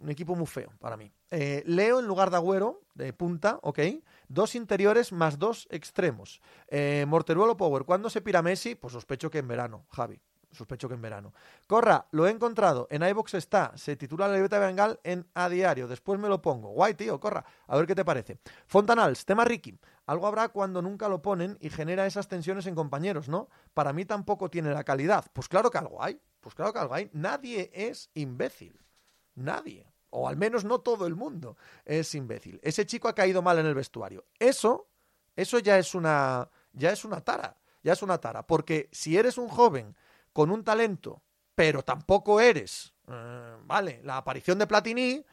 un equipo muy feo para mí. Eh, Leo en lugar de Agüero, de punta, ok. Dos interiores más dos extremos. Eh, Morteruelo Power. ¿Cuándo se pira Messi? Pues sospecho que en verano, Javi. Sospecho que en verano. Corra, lo he encontrado. En iBox está. Se titula La libreta de Bengal en A Diario. Después me lo pongo. Guay, tío, corra. A ver qué te parece. Fontanals, tema Ricky. Algo habrá cuando nunca lo ponen y genera esas tensiones en compañeros, ¿no? Para mí tampoco tiene la calidad. Pues claro que algo hay. Pues claro que algo hay. Nadie es imbécil. Nadie. O al menos no todo el mundo es imbécil. Ese chico ha caído mal en el vestuario. Eso, eso ya es una, ya es una tara. Ya es una tara. Porque si eres un joven con un talento, pero tampoco eres, eh, vale, la aparición de Platini,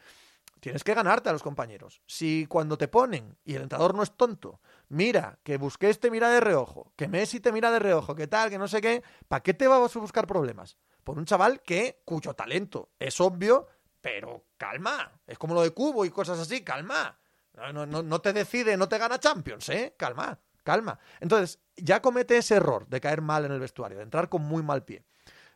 tienes que ganarte a los compañeros. Si cuando te ponen, y el entrenador no es tonto, mira, que busqué este mira de reojo, que Messi te mira de reojo, que tal, que no sé qué, ¿para qué te vas a buscar problemas? Por un chaval que, cuyo talento es obvio, pero calma, es como lo de Cubo y cosas así, calma. No, te decide, no te gana Champions, ¿eh? Calma, calma. Entonces, ya comete ese error de caer mal en el vestuario, de entrar con muy mal pie.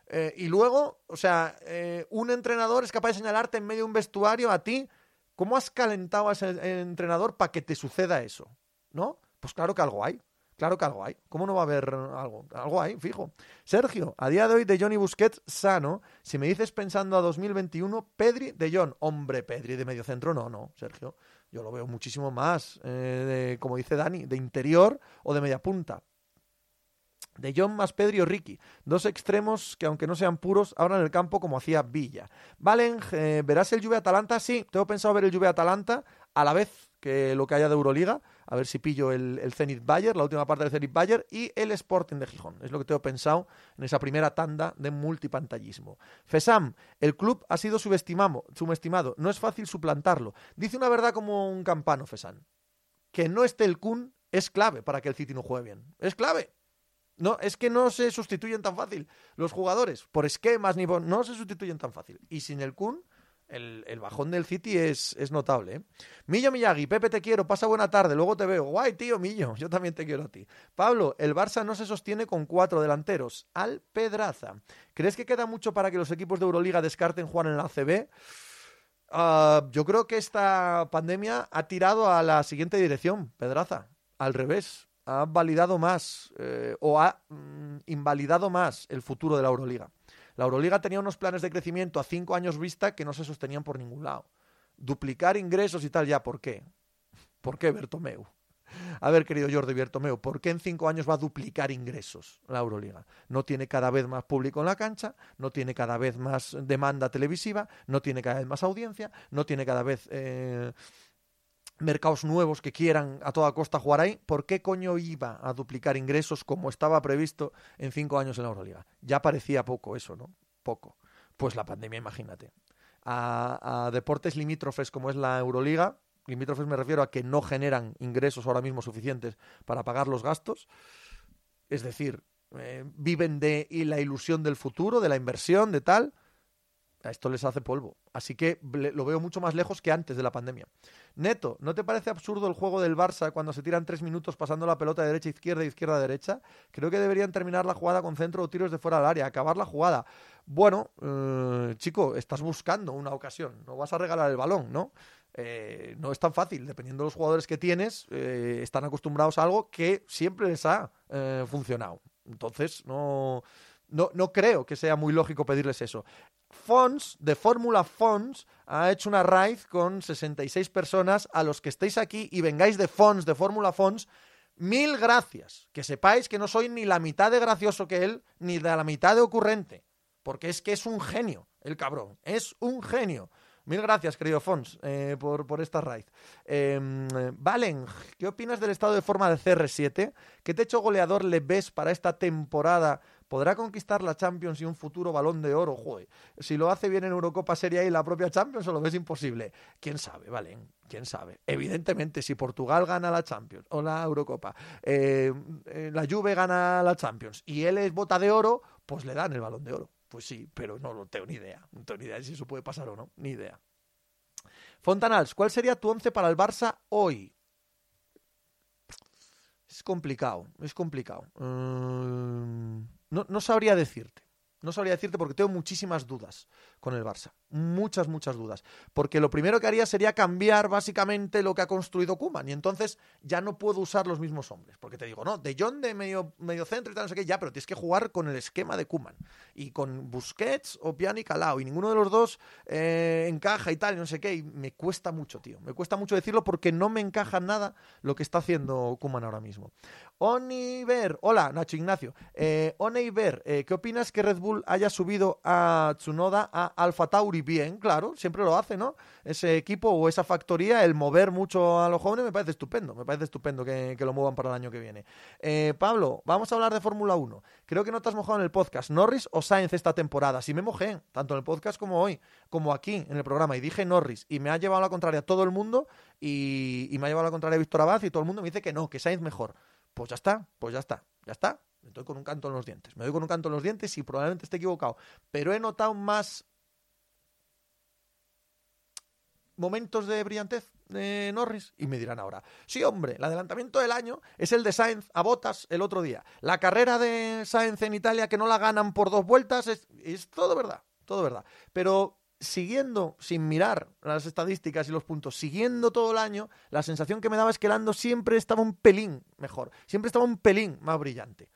Eh, y luego, o sea, eh, un entrenador es capaz de señalarte en medio de un vestuario a ti, ¿cómo has calentado a ese entrenador para que te suceda eso? ¿No? Pues claro que algo hay. Claro que algo hay. ¿Cómo no va a haber algo? Algo hay, fijo. Sergio, a día de hoy de Johnny Busquets sano. Si me dices pensando a 2021, Pedri de John. Hombre, Pedri de medio centro, no, no, Sergio. Yo lo veo muchísimo más, eh, como dice Dani, de interior o de media punta. De John más Pedri o Ricky. Dos extremos que, aunque no sean puros, abran el campo como hacía Villa. Valen, eh, ¿verás el Juve Atalanta? Sí, tengo pensado ver el Juve Atalanta a la vez que lo que haya de Euroliga, a ver si pillo el, el Zenit Bayer, la última parte del Zenit Bayer, y el Sporting de Gijón. Es lo que tengo pensado en esa primera tanda de multipantallismo. FESAM, el club ha sido subestimado, no es fácil suplantarlo. Dice una verdad como un campano, FESAM. Que no esté el Kun es clave para que el City no juegue bien. Es clave. No, es que no se sustituyen tan fácil los jugadores, por esquemas ni por... No se sustituyen tan fácil. Y sin el Kun el, bajón del City es, notable. ¿eh? Millo Miyagi, Pepe, te quiero, pasa buena tarde, luego te veo. Guay, tío, Millo, yo también te quiero a ti. Pablo, el Barça no se sostiene con cuatro delanteros. Al Pedraza. ¿Crees que queda mucho para que los equipos de Euroliga descarten jugar en la ACB? Ah, yo creo que esta pandemia ha tirado a la siguiente dirección, Pedraza. Al revés, ha validado más eh, o ha mm, invalidado más el futuro de la Euroliga. La Euroliga tenía unos planes de crecimiento a cinco años vista que no se sostenían por ningún lado. Duplicar ingresos y tal, ya, ¿por qué? ¿Por qué Bertomeu? A ver, querido Jordi Bertomeu, ¿por qué en cinco años va a duplicar ingresos la Euroliga? No tiene cada vez más público en la cancha, no tiene cada vez más demanda televisiva, no tiene cada vez más audiencia, no tiene cada vez eh, mercados nuevos que quieran a toda costa jugar ahí, ¿por qué coño iba a duplicar ingresos como estaba previsto en cinco años en la Euroliga? Ya parecía poco eso, ¿no? Poco. Pues la pandemia, imagínate. A, deportes limítrofes como es la Euroliga, limítrofes me refiero a que no generan ingresos ahora mismo suficientes para pagar los gastos, es decir, eh, viven de la ilusión del futuro, de la inversión, de tal, esto les hace polvo. Así que lo veo mucho más lejos que antes de la pandemia. Neto, ¿no te parece absurdo el juego del Barça cuando se tiran tres minutos pasando la pelota de derecha a izquierda, izquierda a derecha? Creo que deberían terminar la jugada con centro o tiros de fuera del área, acabar la jugada. Bueno, eh, chico, estás buscando una ocasión, no vas a regalar el balón, ¿no? Eh, no es tan fácil, dependiendo de los jugadores que tienes, eh, están acostumbrados a algo que siempre les ha funcionado. Entonces, no, no, no creo que sea muy lógico pedirles eso. Fons, de Fórmula Fons, ha hecho una raíz con 66 personas. A los que estéis aquí y vengáis de Fons, de Fórmula Fons, mil gracias. Que sepáis que no soy ni la mitad de gracioso que él, ni de la mitad de ocurrente. Porque es que es un genio, el cabrón. Es un genio. Mil gracias, querido Fons, eh, por, por, esta raíz. Em, Valen, ¿qué opinas del estado de forma de CR7? ¿Qué techo goleador le ves para esta temporada ¿Podrá conquistar la Champions y un futuro balón de oro? Joder, si lo hace bien en Eurocopa Serie A y la propia Champions, o lo ves imposible. ¿Quién sabe, vale? ¿Quién sabe? Evidentemente, si Portugal gana la Champions o la Eurocopa, eh, eh, la Juve gana la Champions y él es bota de oro, pues le dan el balón de oro. Pues sí, pero no, no tengo ni idea. No tengo ni idea de si eso puede pasar o no. Ni idea. Fontanals, ¿cuál sería tu once para el Barça hoy? Es complicado, es complicado. Mm, no, no sabría decirte. No sabría decirte porque tengo muchísimas dudas con el Barça. Muchas, muchas dudas. Porque lo primero que haría sería cambiar básicamente lo que ha construido Kuman. Y entonces ya no puedo usar los mismos hombres. Porque te digo, no, de John de medio, medio centro y tal, no sé qué, ya, pero tienes que jugar con el esquema de Kuman. Y con Busquets o Piani Calao. Y ninguno de los dos eh, encaja y tal, y no sé qué. Y me cuesta mucho, tío. Me cuesta mucho decirlo porque no me encaja nada lo que está haciendo Kuman ahora mismo. Oniver, hola Nacho Ignacio. Eh, eh, ¿qué opinas que Red Bull haya subido a Tsunoda a Alfa Tauri? Bien, claro, siempre lo hace, ¿no? Ese equipo o esa factoría, el mover mucho a los jóvenes me parece estupendo. Me parece estupendo que, que lo muevan para el año que viene. Eh, Pablo, vamos a hablar de Fórmula 1. Creo que no te has mojado en el podcast. ¿Norris o Sainz esta temporada? Sí me mojé, tanto en el podcast como hoy, como aquí en el programa. Y dije Norris. Y me ha llevado a la contraria todo el mundo y, y me ha llevado a la contraria Víctor Abad y todo el mundo me dice que no, que Sainz mejor. Pues ya está, pues ya está, ya está. Me doy con un canto en los dientes. Me doy con un canto en los dientes y probablemente esté equivocado. Pero he notado más momentos de brillantez de Norris y me dirán ahora, sí hombre, el adelantamiento del año es el de Sainz a Botas el otro día. La carrera de Sainz en Italia que no la ganan por dos vueltas es, es todo verdad, todo verdad. Pero siguiendo, sin mirar las estadísticas y los puntos, siguiendo todo el año, la sensación que me daba es que Lando siempre estaba un pelín mejor, siempre estaba un pelín más brillante.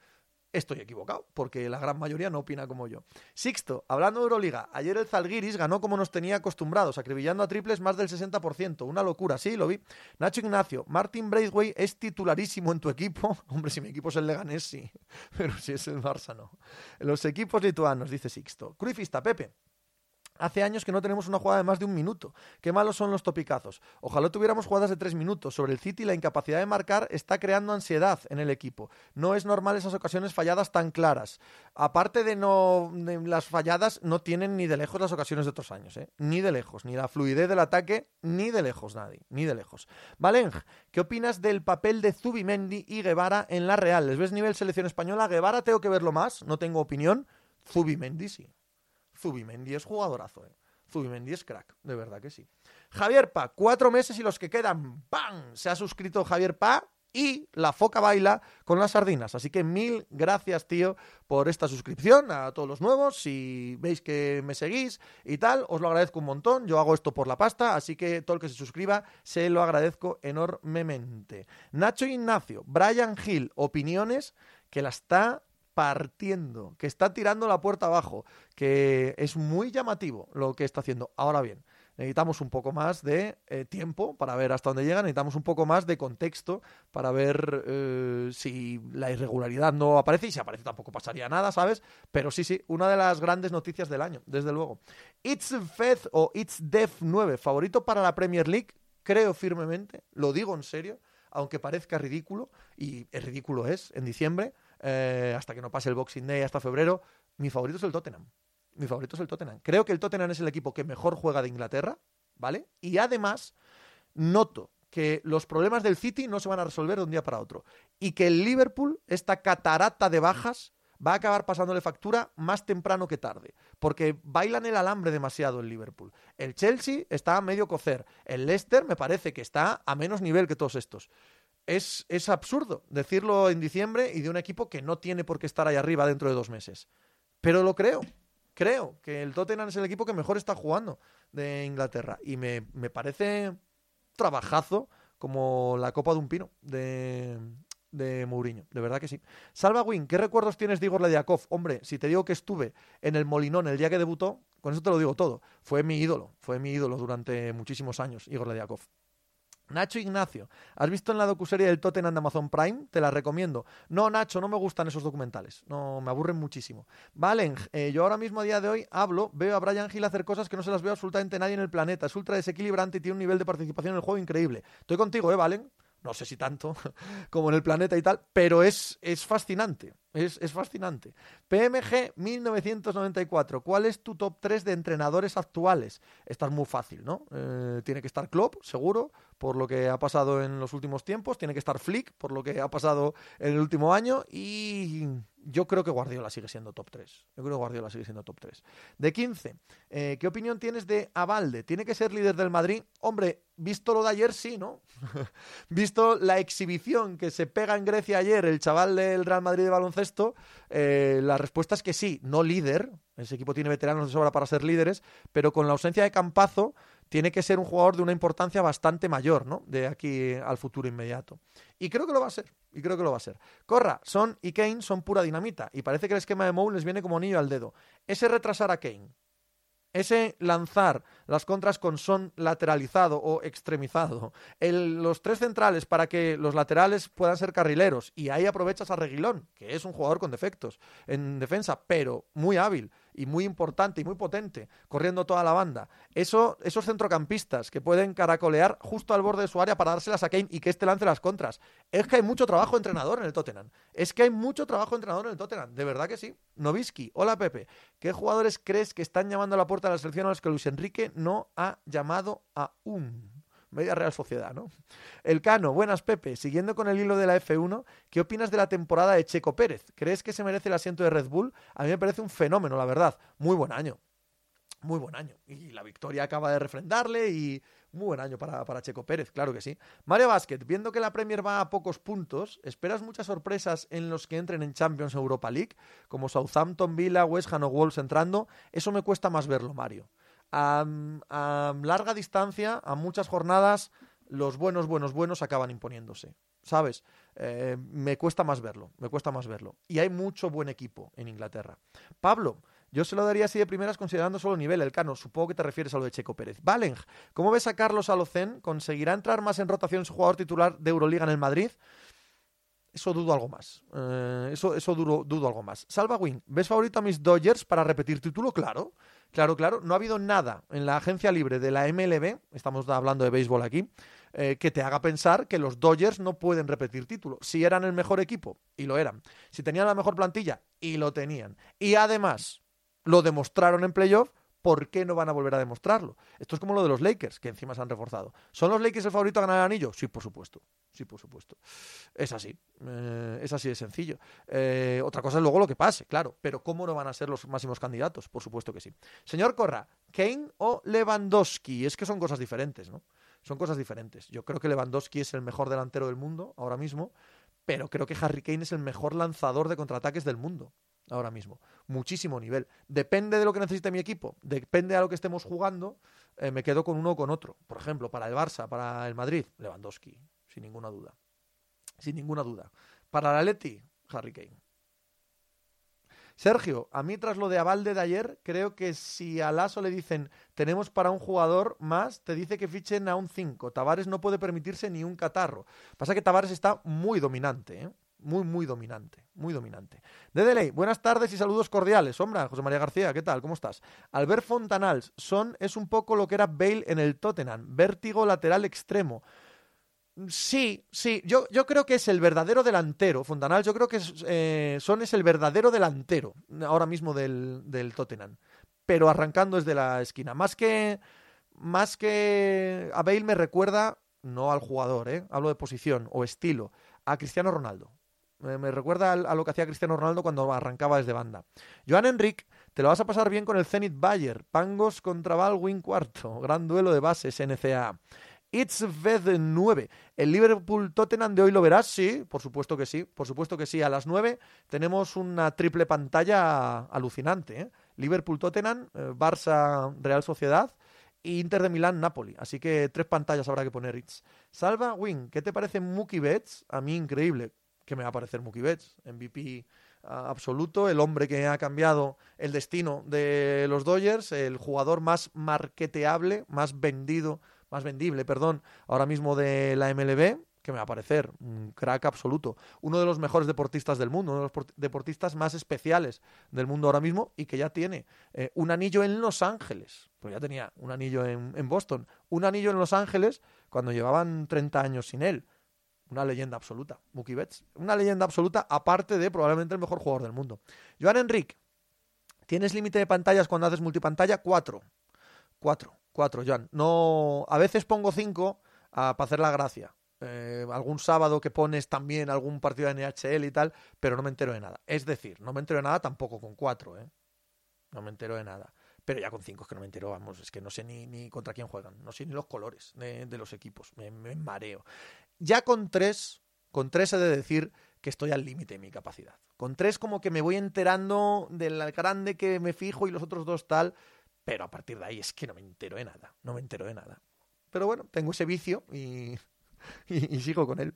Estoy equivocado, porque la gran mayoría no opina como yo. Sixto, hablando de Euroliga, ayer el Zalgiris ganó como nos tenía acostumbrados, acribillando a triples más del 60%. Una locura, sí, lo vi. Nacho Ignacio, Martin Braithwaite es titularísimo en tu equipo. *laughs* Hombre, si mi equipo es el Leganés, sí. *laughs* Pero si es el Barça, no. Los equipos lituanos, dice Sixto. Cruifista, Pepe. Hace años que no tenemos una jugada de más de un minuto. Qué malos son los topicazos. Ojalá tuviéramos jugadas de tres minutos. Sobre el City, la incapacidad de marcar está creando ansiedad en el equipo. No es normal esas ocasiones falladas tan claras. Aparte de no las falladas, no tienen ni de lejos las ocasiones de otros años. ¿eh? Ni de lejos. Ni la fluidez del ataque, ni de lejos nadie. Ni de lejos. Valeng, ¿qué opinas del papel de Zubimendi y Guevara en la Real? ¿Les ves nivel selección española? Guevara tengo que verlo más. No tengo opinión. Zubimendi sí. Zubimendi es jugadorazo, ¿eh? Zubimendi es crack, de verdad que sí. Javier Pa, cuatro meses y los que quedan, ¡pam! Se ha suscrito Javier Pa y la foca baila con las sardinas. Así que mil gracias, tío, por esta suscripción a todos los nuevos. Si veis que me seguís y tal, os lo agradezco un montón. Yo hago esto por la pasta, así que todo el que se suscriba se lo agradezco enormemente. Nacho Ignacio, Brian Hill, opiniones que la está partiendo, que está tirando la puerta abajo, que es muy llamativo lo que está haciendo. Ahora bien, necesitamos un poco más de eh, tiempo para ver hasta dónde llega, necesitamos un poco más de contexto para ver eh, si la irregularidad no aparece y si aparece tampoco pasaría nada, ¿sabes? Pero sí, sí, una de las grandes noticias del año, desde luego. It's Fed o It's Def 9, favorito para la Premier League, creo firmemente, lo digo en serio, aunque parezca ridículo, y ridículo es, en diciembre, eh, hasta que no pase el Boxing Day hasta febrero, mi favorito es el Tottenham. Mi favorito es el Tottenham. Creo que el Tottenham es el equipo que mejor juega de Inglaterra, ¿vale? Y además, noto que los problemas del City no se van a resolver de un día para otro. Y que el Liverpool, esta catarata de bajas, va a acabar pasándole factura más temprano que tarde. Porque bailan el alambre demasiado el Liverpool. El Chelsea está a medio cocer. El Leicester me parece que está a menos nivel que todos estos es, es absurdo decirlo en diciembre y de un equipo que no tiene por qué estar ahí arriba dentro de dos meses. Pero lo creo. Creo que el Tottenham es el equipo que mejor está jugando de Inglaterra. Y me, me parece trabajazo como la copa de un pino de, de Mourinho. De verdad que sí. Salva Win, ¿qué recuerdos tienes de Igor Lediakov? Hombre, si te digo que estuve en el Molinón el día que debutó, con eso te lo digo todo. Fue mi ídolo. Fue mi ídolo durante muchísimos años, Igor Lediakov. Nacho Ignacio, ¿has visto en la docuserie del Tottenham de Amazon Prime? Te la recomiendo. No, Nacho, no me gustan esos documentales. No, me aburren muchísimo. Valen, eh, yo ahora mismo a día de hoy hablo, veo a Brian Hill hacer cosas que no se las veo absolutamente nadie en el planeta. Es ultra desequilibrante y tiene un nivel de participación en el juego increíble. Estoy contigo, ¿eh, Valen? no sé si tanto *laughs* como en el planeta y tal, pero es, es fascinante. Es, es, fascinante. PMG 1994. ¿Cuál es tu top 3 de entrenadores actuales? Esta es muy fácil, ¿no? Eh, tiene que estar Klopp, seguro, por lo que ha pasado en los últimos tiempos. Tiene que estar Flick, por lo que ha pasado en el último año. Y yo creo que Guardiola sigue siendo top 3. Yo creo que Guardiola sigue siendo top 3. De 15, eh, ¿qué opinión tienes de Avalde? ¿Tiene que ser líder del Madrid? Hombre, visto lo de ayer, sí, ¿no? *laughs* visto la exhibición que se pega en Grecia ayer el chaval del Real Madrid de baloncesto, eh, la respuesta es que sí, no líder. Ese equipo tiene veteranos de sobra para ser líderes, pero con la ausencia de Campazo tiene que ser un jugador de una importancia bastante mayor, ¿no? De aquí al futuro inmediato. Y creo que lo va a ser, y creo que lo va a ser. Corra, Son y Kane son pura dinamita, y parece que el esquema de Mou les viene como anillo al dedo. Ese retrasar a Kane, ese lanzar las contras con son lateralizado o extremizado, los tres centrales para que los laterales puedan ser carrileros, y ahí aprovechas a Reguilón, que es un jugador con defectos en defensa, pero muy hábil y muy importante y muy potente, corriendo toda la banda. Eso, esos centrocampistas que pueden caracolear justo al borde de su área para dárselas a Kane y que este lance las contras. Es que hay mucho trabajo entrenador en el Tottenham. Es que hay mucho trabajo entrenador en el Tottenham. De verdad que sí. Novisky, hola Pepe. ¿Qué jugadores crees que están llamando a la puerta de la selección a los que Luis Enrique no ha llamado aún? Media Real Sociedad, ¿no? El Cano, buenas Pepe, siguiendo con el hilo de la F1, ¿qué opinas de la temporada de Checo Pérez? ¿Crees que se merece el asiento de Red Bull? A mí me parece un fenómeno, la verdad. Muy buen año. Muy buen año. Y la victoria acaba de refrendarle y muy buen año para, para Checo Pérez, claro que sí. Mario Basket, viendo que la Premier va a pocos puntos, ¿esperas muchas sorpresas en los que entren en Champions Europa League? Como Southampton, Villa, West Ham o Wolves entrando. Eso me cuesta más verlo, Mario a, larga distancia, a muchas jornadas, los buenos, buenos, buenos acaban imponiéndose. ¿Sabes? Eh, me cuesta más verlo, me cuesta más verlo. Y hay mucho buen equipo en Inglaterra. Pablo, yo se lo daría así de primeras considerando solo nivel, el cano. Supongo que te refieres a lo de Checo Pérez. Valen, ¿cómo ves a Carlos Alocén? ¿Conseguirá entrar más en rotación su jugador titular de Euroliga en el Madrid? Eso dudo algo más. Eh, eso eso dudo algo más. Salva Wing, ¿ves favorito a mis Dodgers para repetir título? Claro. Claro, claro, no ha habido nada en la agencia libre de la MLB, estamos hablando de béisbol aquí, eh, que te haga pensar que los Dodgers no pueden repetir título. Si eran el mejor equipo, y lo eran. Si tenían la mejor plantilla, y lo tenían. Y además, lo demostraron en playoff, ¿por qué no van a volver a demostrarlo? Esto es como lo de los Lakers, que encima se han reforzado. ¿Son los Lakers el favorito a ganar el anillo? Sí, por supuesto. Sí, por supuesto. Es así. Eh, es así de sencillo. Eh, otra cosa es luego lo que pase, claro. Pero ¿cómo no van a ser los máximos candidatos? Por supuesto que sí. Señor Corra, ¿Kane o Lewandowski? Es que son cosas diferentes, ¿no? Son cosas diferentes. Yo creo que Lewandowski es el mejor delantero del mundo ahora mismo, pero creo que Harry Kane es el mejor lanzador de contraataques del mundo ahora mismo. Muchísimo nivel. Depende de lo que necesite mi equipo, depende de lo que estemos jugando, eh, me quedo con uno o con otro. Por ejemplo, para el Barça, para el Madrid, Lewandowski, sin ninguna duda. Sin ninguna duda. Para el Atleti, Harry Kane. Sergio, a mí tras lo de Avalde de ayer, creo que si a Lasso le dicen tenemos para un jugador más, te dice que fichen a un 5. Tavares no puede permitirse ni un catarro. Pasa que Tavares está muy dominante, ¿eh? muy, muy dominante, muy dominante. De Delay, buenas tardes y saludos cordiales. Sombra, José María García, ¿qué tal? ¿Cómo estás? Albert Fontanals, Son es un poco lo que era Bale en el Tottenham, vértigo lateral extremo. Sí, sí, yo, yo creo que es el verdadero delantero, Fontanals, yo creo que eh, Son es el verdadero delantero ahora mismo del, del Tottenham, pero arrancando desde la esquina. Más que, más que a Bale me recuerda, no al jugador, ¿eh? hablo de posición o estilo, a Cristiano Ronaldo. Me, recuerda a, lo que hacía Cristiano Ronaldo cuando arrancaba desde banda. Joan Enric, te lo vas a pasar bien con el Zenit Bayer. Pangos contra Baldwin cuarto. Gran duelo de bases NCA. It's Ved 9. ¿El Liverpool Tottenham de hoy lo verás? Sí, por supuesto que sí. Por supuesto que sí. A las 9 tenemos una triple pantalla alucinante. ¿eh? Liverpool Tottenham, eh, Barça Real Sociedad e Inter de Milán Napoli. Así que tres pantallas habrá que poner. Salva Wing, ¿qué te parece Mookie Betts? A mí increíble que me va a parecer Mookie Betts, MVP absoluto, el hombre que ha cambiado el destino de los Dodgers, el jugador más marketeable, más vendido, más vendible, perdón, ahora mismo de la MLB, que me va a parecer un crack absoluto, uno de los mejores deportistas del mundo, uno de los deportistas más especiales del mundo ahora mismo y que ya tiene eh, un anillo en Los Ángeles, pues ya tenía un anillo en, Boston, un anillo en Los Ángeles cuando llevaban 30 años sin él una leyenda absoluta. Mookie Betts, una leyenda absoluta, aparte de probablemente el mejor jugador del mundo. Joan Enrique, ¿tienes límite de pantallas cuando haces multipantalla? Cuatro. Cuatro, cuatro, Joan. No, a veces pongo cinco ah, para hacer la gracia. Eh, algún sábado que pones también algún partido de NHL y tal, pero no me entero de nada. Es decir, no me entero de nada tampoco con cuatro, ¿eh? No me entero de nada. Pero ya con cinco es que no me entero, vamos, es que no sé ni, ni contra quién juegan, no sé ni los colores de, los equipos, me, me, mareo. Ya con tres, con tres he de decir que estoy al límite de mi capacidad. Con tres como que me voy enterando del grande que me fijo y los otros dos tal, pero a partir de ahí es que no me entero de nada, no me entero de nada. Pero bueno, tengo ese vicio *laughs* y, y, sigo con él.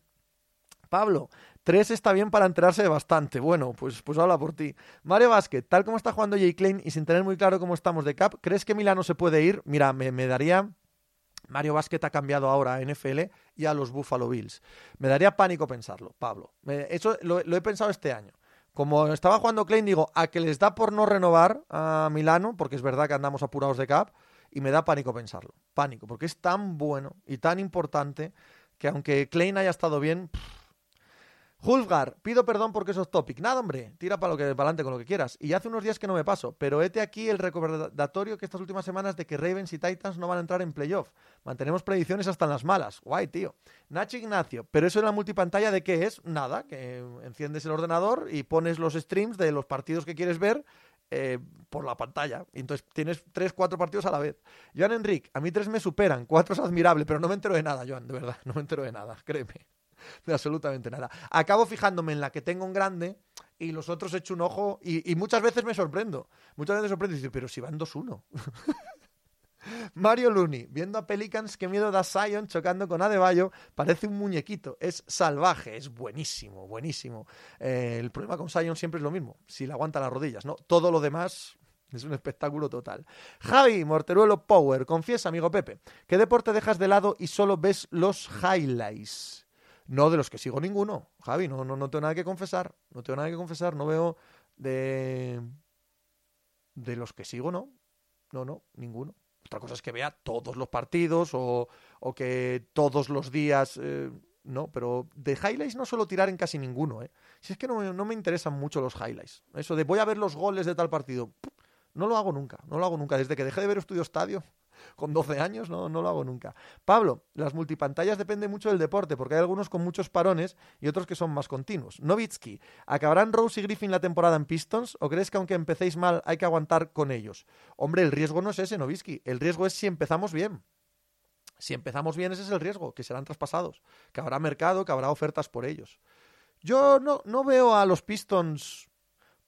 Pablo, tres está bien para enterarse de bastante. Bueno, pues, pues habla por ti. Mario Vázquez, tal como está jugando Jay Klein y sin tener muy claro cómo estamos de cap, ¿crees que Milano se puede ir? Mira, me, daría. Mario Vázquez ha cambiado ahora a NFL y a los Buffalo Bills. Me daría pánico pensarlo, Pablo. Eso lo he pensado este año. Como estaba jugando Klein, digo, a que les da por no renovar a Milano, porque es verdad que andamos apurados de cap, y me da pánico pensarlo. Pánico, porque es tan bueno y tan importante que aunque Klein haya estado bien. Hulgar, pido perdón porque eso es topic. Nada, hombre, tira para lo que adelante con lo que quieras. Y hace unos días que no me paso, pero hete aquí el recordatorio que estas últimas semanas de que Ravens y Titans no van a entrar en playoff. Mantenemos predicciones hasta en las malas. Guay, tío. Nacho Ignacio, pero eso en la multipantalla de qué es? Nada, que enciendes el ordenador y pones los streams de los partidos que quieres ver eh, por la pantalla. Entonces tienes tres, cuatro partidos a la vez. Joan Enrique, a mí tres me superan, cuatro es admirable, pero no me entero de nada, Joan, de verdad, no me entero de nada, créeme *laughs* de absolutamente nada. Acabo fijándome en la que tengo en grande y los otros echo un ojo y, muchas veces me sorprendo. Muchas veces me sorprendo y digo, pero si van 2-1. *laughs* Mario Looney, viendo a Pelicans, qué miedo da Zion chocando con Adebayo, parece un muñequito, es salvaje, es buenísimo, buenísimo. Eh, el problema con Zion siempre es lo mismo, si le aguanta las rodillas, ¿no? Todo lo demás es un espectáculo total. Javi Morteruelo Power, confiesa, amigo Pepe, ¿qué deporte dejas de lado y solo ves los highlights? No de los que sigo ninguno, Javi, no, no, no tengo nada que confesar, no tengo nada que confesar, no veo de... De los que sigo, no, no, no, ninguno. Otra cosa es que vea todos los partidos o, o que todos los días... Eh, no, pero de highlights no suelo tirar en casi ninguno. ¿eh? Si es que no, no, me interesan mucho los highlights. Eso de voy a ver los goles de tal partido. No lo hago nunca, no lo hago nunca. Desde que dejé de ver Estudio Estadio, con 12 años, no, no lo hago nunca. Pablo, las multipantallas dependen mucho del deporte, porque hay algunos con muchos parones y otros que son más continuos. Novitsky, ¿acabarán Rose y Griffin la temporada en Pistons o crees que aunque empecéis mal hay que aguantar con ellos? Hombre, el riesgo no es ese, Novitsky. El riesgo es si empezamos bien. Si empezamos bien, ese es el riesgo, que serán traspasados, que habrá mercado, que habrá ofertas por ellos. Yo no, no veo a los Pistons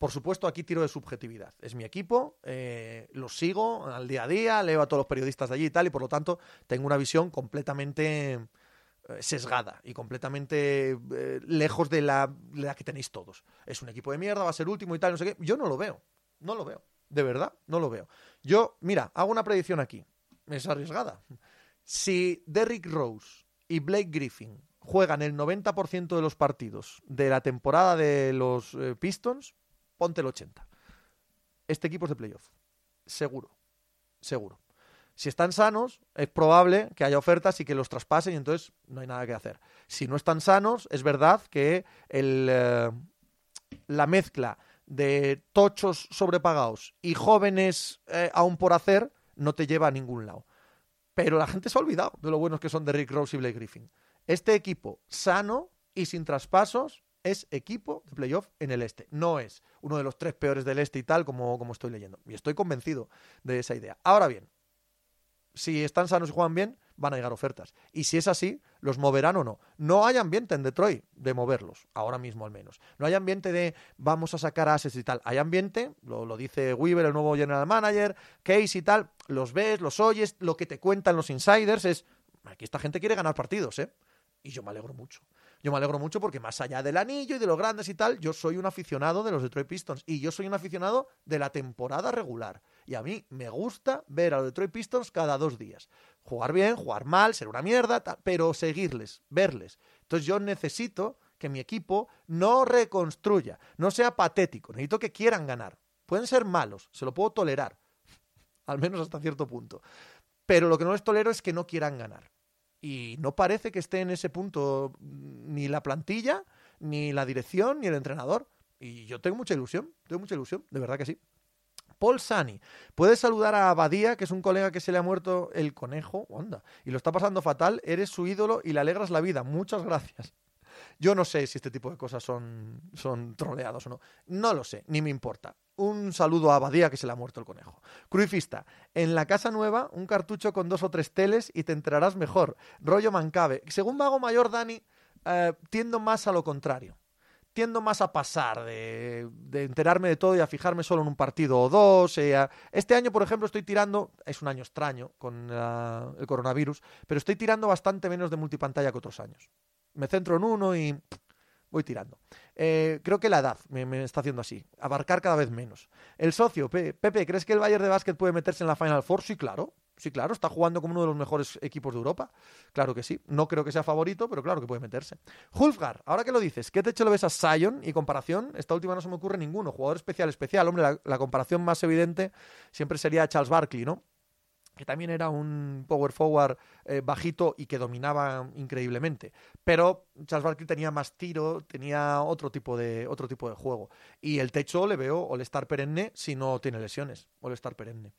por supuesto, aquí tiro de subjetividad. Es mi equipo, eh, los sigo al día a día, leo a todos los periodistas de allí y tal, y por lo tanto tengo una visión completamente eh, sesgada y completamente eh, lejos de la, que tenéis todos. Es un equipo de mierda, va a ser último y tal, no sé qué. Yo no lo veo, no lo veo. De verdad, no lo veo. Yo, mira, hago una predicción aquí. Es arriesgada. Si Derrick Rose y Blake Griffin juegan el 90% de los partidos de la temporada de los eh, Pistons, ponte el 80. Este equipo es de playoff. Seguro. Seguro. Si están sanos, es probable que haya ofertas y que los traspasen y entonces no hay nada que hacer. Si no están sanos, es verdad que el, eh, la mezcla de tochos sobrepagados y jóvenes eh, aún por hacer no te lleva a ningún lado. Pero la gente se ha olvidado de lo buenos que son de Rick Rose y Blake Griffin. Este equipo sano y sin traspasos es equipo de playoff en el este. No es uno de los tres peores del este y tal, como, como estoy leyendo. Y estoy convencido de esa idea. Ahora bien, si están sanos y juegan bien, van a llegar ofertas. Y si es así, los moverán o no. No hay ambiente en Detroit de moverlos, ahora mismo al menos. No hay ambiente de vamos a sacar assets y tal. Hay ambiente, lo, lo dice Weaver, el nuevo general manager, Case y tal. Los ves, los oyes, lo que te cuentan los insiders es, aquí esta gente quiere ganar partidos, ¿eh? Y yo me alegro mucho. Yo me alegro mucho porque más allá del anillo y de los grandes y tal, yo soy un aficionado de los Detroit Pistons y yo soy un aficionado de la temporada regular. Y a mí me gusta ver a los Detroit Pistons cada dos días. Jugar bien, jugar mal, ser una mierda, pero seguirles, verles. Entonces yo necesito que mi equipo no reconstruya, no sea patético. Necesito que quieran ganar. Pueden ser malos, se lo puedo tolerar, *laughs* al menos hasta cierto punto. Pero lo que no les tolero es que no quieran ganar. Y no parece que esté en ese punto ni la plantilla, ni la dirección, ni el entrenador. Y yo tengo mucha ilusión, tengo mucha ilusión, de verdad que sí. Paul Sani. Puedes saludar a Abadía, que es un colega que se le ha muerto el conejo, onda, y lo está pasando fatal. Eres su ídolo y le alegras la vida. Muchas gracias. Yo no sé si este tipo de cosas son, son troleados o no. No lo sé, ni me importa. Un saludo a Abadía que se le ha muerto el conejo. Cruifista, en la casa nueva, un cartucho con dos o tres teles y te enterarás mejor. Rollo mancabe. Según Mago Mayor, Dani, eh, tiendo más a lo contrario tiendo más a pasar de, enterarme de todo y a fijarme solo en un partido o dos. Eh, este año, por ejemplo, estoy tirando, es un año extraño con el coronavirus, pero estoy tirando bastante menos de multipantalla que otros años. Me centro en uno y voy tirando. Eh, creo que la edad me, está haciendo así, abarcar cada vez menos. El socio, Pepe, ¿crees que el Bayern de básquet puede meterse en la Final Four? Sí, claro. Sí, claro, está jugando como uno de los mejores equipos de Europa. Claro que sí. No creo que sea favorito, pero claro que puede meterse. Hulfgar, ahora que lo dices, ¿qué techo lo ves a Sion y comparación? Esta última no se me ocurre ninguno. Jugador especial, especial. Hombre, la, la comparación más evidente siempre sería Charles Barkley, ¿no? Que también era un power forward eh, bajito y que dominaba increíblemente. Pero Charles Barkley tenía más tiro, tenía otro tipo de, otro tipo de juego. Y el techo le veo all-star perenne si no tiene lesiones. All-star perenne.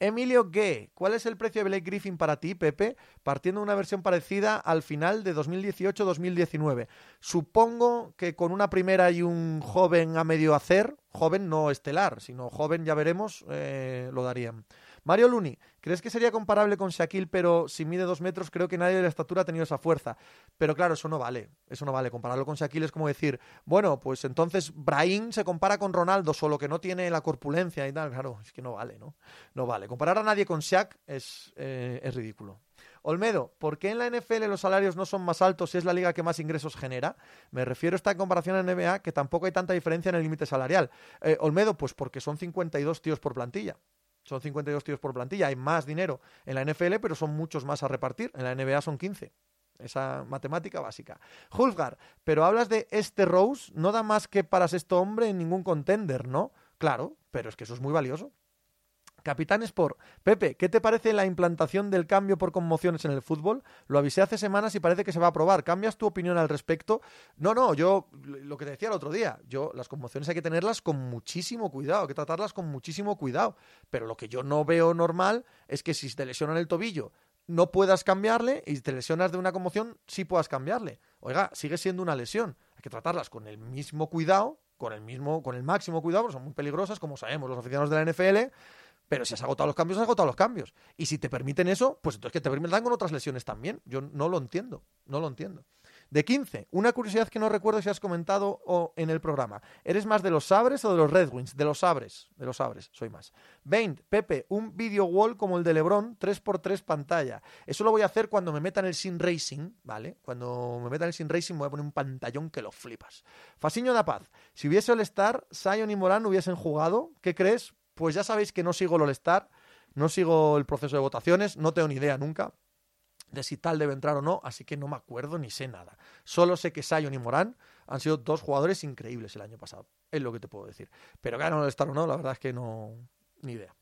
Emilio Gay, ¿cuál es el precio de Blake Griffin para ti, Pepe? Partiendo de una versión parecida al final de 2018-2019. Supongo que con una primera y un joven a medio hacer, joven no estelar, sino joven, ya veremos, eh, lo darían. Mario Luni, ¿crees que sería comparable con Shaquille, pero si mide dos metros, creo que nadie de la estatura ha tenido esa fuerza? Pero claro, eso no vale. Eso no vale. Compararlo con Shaquille es como decir, bueno, pues entonces Brahim se compara con Ronaldo, solo que no tiene la corpulencia y tal. Claro, es que no vale, ¿no? No vale. Comparar a nadie con Shaq es, eh, es ridículo. Olmedo, ¿por qué en la NFL los salarios no son más altos si es la liga que más ingresos genera? Me refiero a esta comparación a NBA, que tampoco hay tanta diferencia en el límite salarial. Eh, Olmedo, pues porque son 52 tíos por plantilla. Son 52 tíos por plantilla. Hay más dinero en la NFL, pero son muchos más a repartir. En la NBA son 15. Esa matemática básica. Hulfgar, pero hablas de este Rose, no da más que para sexto hombre en ningún contender, ¿no? Claro, pero es que eso es muy valioso. Capitán Sport. Pepe, ¿qué te parece la implantación del cambio por conmociones en el fútbol? Lo avisé hace semanas y parece que se va a aprobar. ¿Cambias tu opinión al respecto? No, no, yo lo que te decía el otro día, yo las conmociones hay que tenerlas con muchísimo cuidado, hay que tratarlas con muchísimo cuidado. Pero lo que yo no veo normal es que si te lesionan el tobillo no puedas cambiarle y si te lesionas de una conmoción sí puedas cambiarle. Oiga, sigue siendo una lesión. Hay que tratarlas con el mismo cuidado, con el mismo, con el máximo cuidado, porque son muy peligrosas, como sabemos los aficionados de la NFL pero si has agotado los cambios, has agotado los cambios. Y si te permiten eso, pues entonces que te permitan con otras lesiones también. Yo no lo entiendo, no lo entiendo. De 15, una curiosidad que no recuerdo si has comentado o en el programa. ¿Eres más de los Sabres o de los Red Wings? De los Sabres, de los Sabres, soy más. 20, Pepe, un video wall como el de LeBron, 3x3 pantalla. Eso lo voy a hacer cuando me metan el Sin Racing, ¿vale? Cuando me metan el Sin Racing voy a poner un pantallón que lo flipas. Fasiño da Paz, si hubiese el Star, Sion y Morán hubiesen jugado, ¿qué crees? Pues ya sabéis que no sigo el All-Star, no sigo el proceso de votaciones, no tengo ni idea nunca de si tal debe entrar o no, así que no me acuerdo ni sé nada. Solo sé que Sion y Morán han sido dos jugadores increíbles el año pasado, es lo que te puedo decir. Pero ganan el All-Star o no, la verdad es que no, ni idea.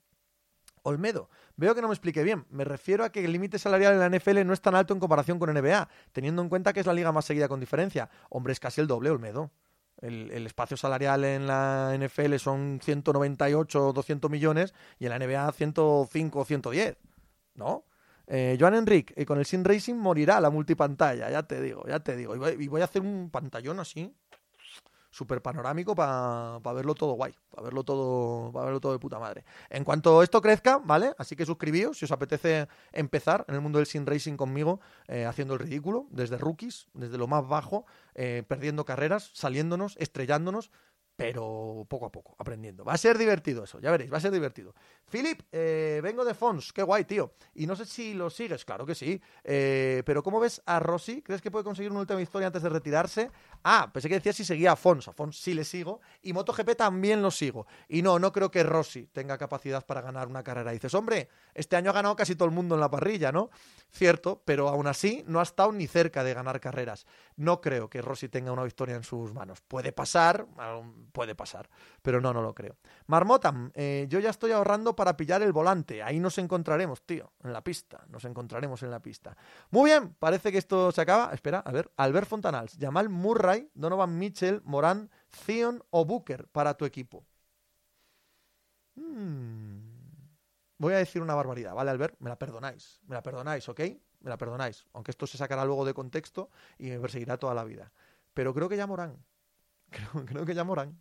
Olmedo, veo que no me expliqué bien. Me refiero a que el límite salarial en la NFL no es tan alto en comparación con NBA, teniendo en cuenta que es la liga más seguida con diferencia. Hombre, es casi el doble, Olmedo. El, espacio salarial en la NFL son 198 o 200 millones y en la NBA 105 o 110, ¿no? Eh, Joan Enrique, y con el Sin Racing morirá la multipantalla, ya te digo, ya te digo. y voy a hacer un pantallón así, súper panorámico para verlo todo guay, para verlo todo, para verlo todo de puta madre. En cuanto esto crezca, ¿vale? Así que suscribíos si os apetece empezar en el mundo del sin racing conmigo, eh, haciendo el ridículo, desde rookies, desde lo más bajo, eh, perdiendo carreras, saliéndonos, estrellándonos, pero poco a poco, aprendiendo. Va a ser divertido eso, ya veréis, va a ser divertido. Philip, eh, vengo de Fons, qué guay, tío. Y no sé si lo sigues, claro que sí. Eh, pero ¿cómo ves a Rossi? ¿Crees que puede conseguir una última historia antes de retirarse? Ah, pensé que decía si seguía a Fons. A Fons sí le sigo. Y MotoGP también lo sigo. Y no, no creo que Rossi tenga capacidad para ganar una carrera. dices, hombre, este año ha ganado casi todo el mundo en la parrilla, ¿no? Cierto, pero aún así no ha estado ni cerca de ganar carreras. No creo que Rossi tenga una victoria en sus manos. Puede pasar, puede pasar. Pero no, no lo creo. Marmotam, eh, yo ya estoy ahorrando para pillar el volante. Ahí nos encontraremos, tío, en la pista. Nos encontraremos en la pista. Muy bien, parece que esto se acaba. Espera, a ver. Albert Fontanals, Jamal Murray, Donovan Mitchell, Morán, Zion o Booker para tu equipo. Hmm. Voy a decir una barbaridad, ¿vale, Albert? Me la perdonáis. Me la perdonáis, ¿ok? Me la perdonáis. Aunque esto se sacará luego de contexto y me perseguirá toda la vida. Pero creo que ya Morán. *laughs* Creo, que ya Morán.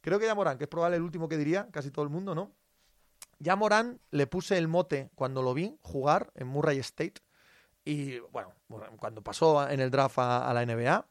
Creo que ya Morán, que es probable el último que diría casi todo el mundo, ¿no? Ya Morán le puse el mote cuando lo vi jugar en Murray State. Y bueno, cuando pasó en el draft a, la NBA,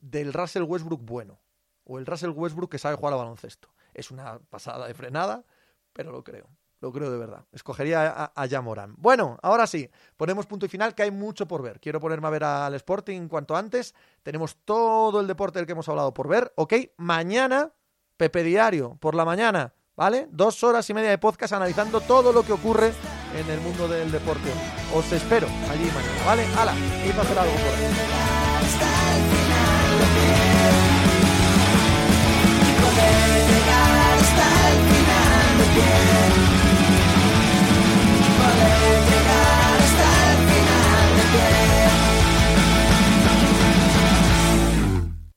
del Russell Westbrook bueno. O el Russell Westbrook que sabe jugar al baloncesto. Es una pasada de frenada, pero lo creo. Lo creo de verdad. Escogería a, a Yamoran. Bueno, ahora sí, ponemos punto y final, que hay mucho por ver. Quiero ponerme a ver al Sporting cuanto antes. Tenemos todo el deporte del que hemos hablado por ver. Ok, mañana, Pepe Diario, por la mañana, ¿vale? Dos horas y media de podcast analizando todo lo que ocurre en el mundo del deporte. Os espero allí mañana, ¿vale? ¡Hala! Id a hacer algo por ahí.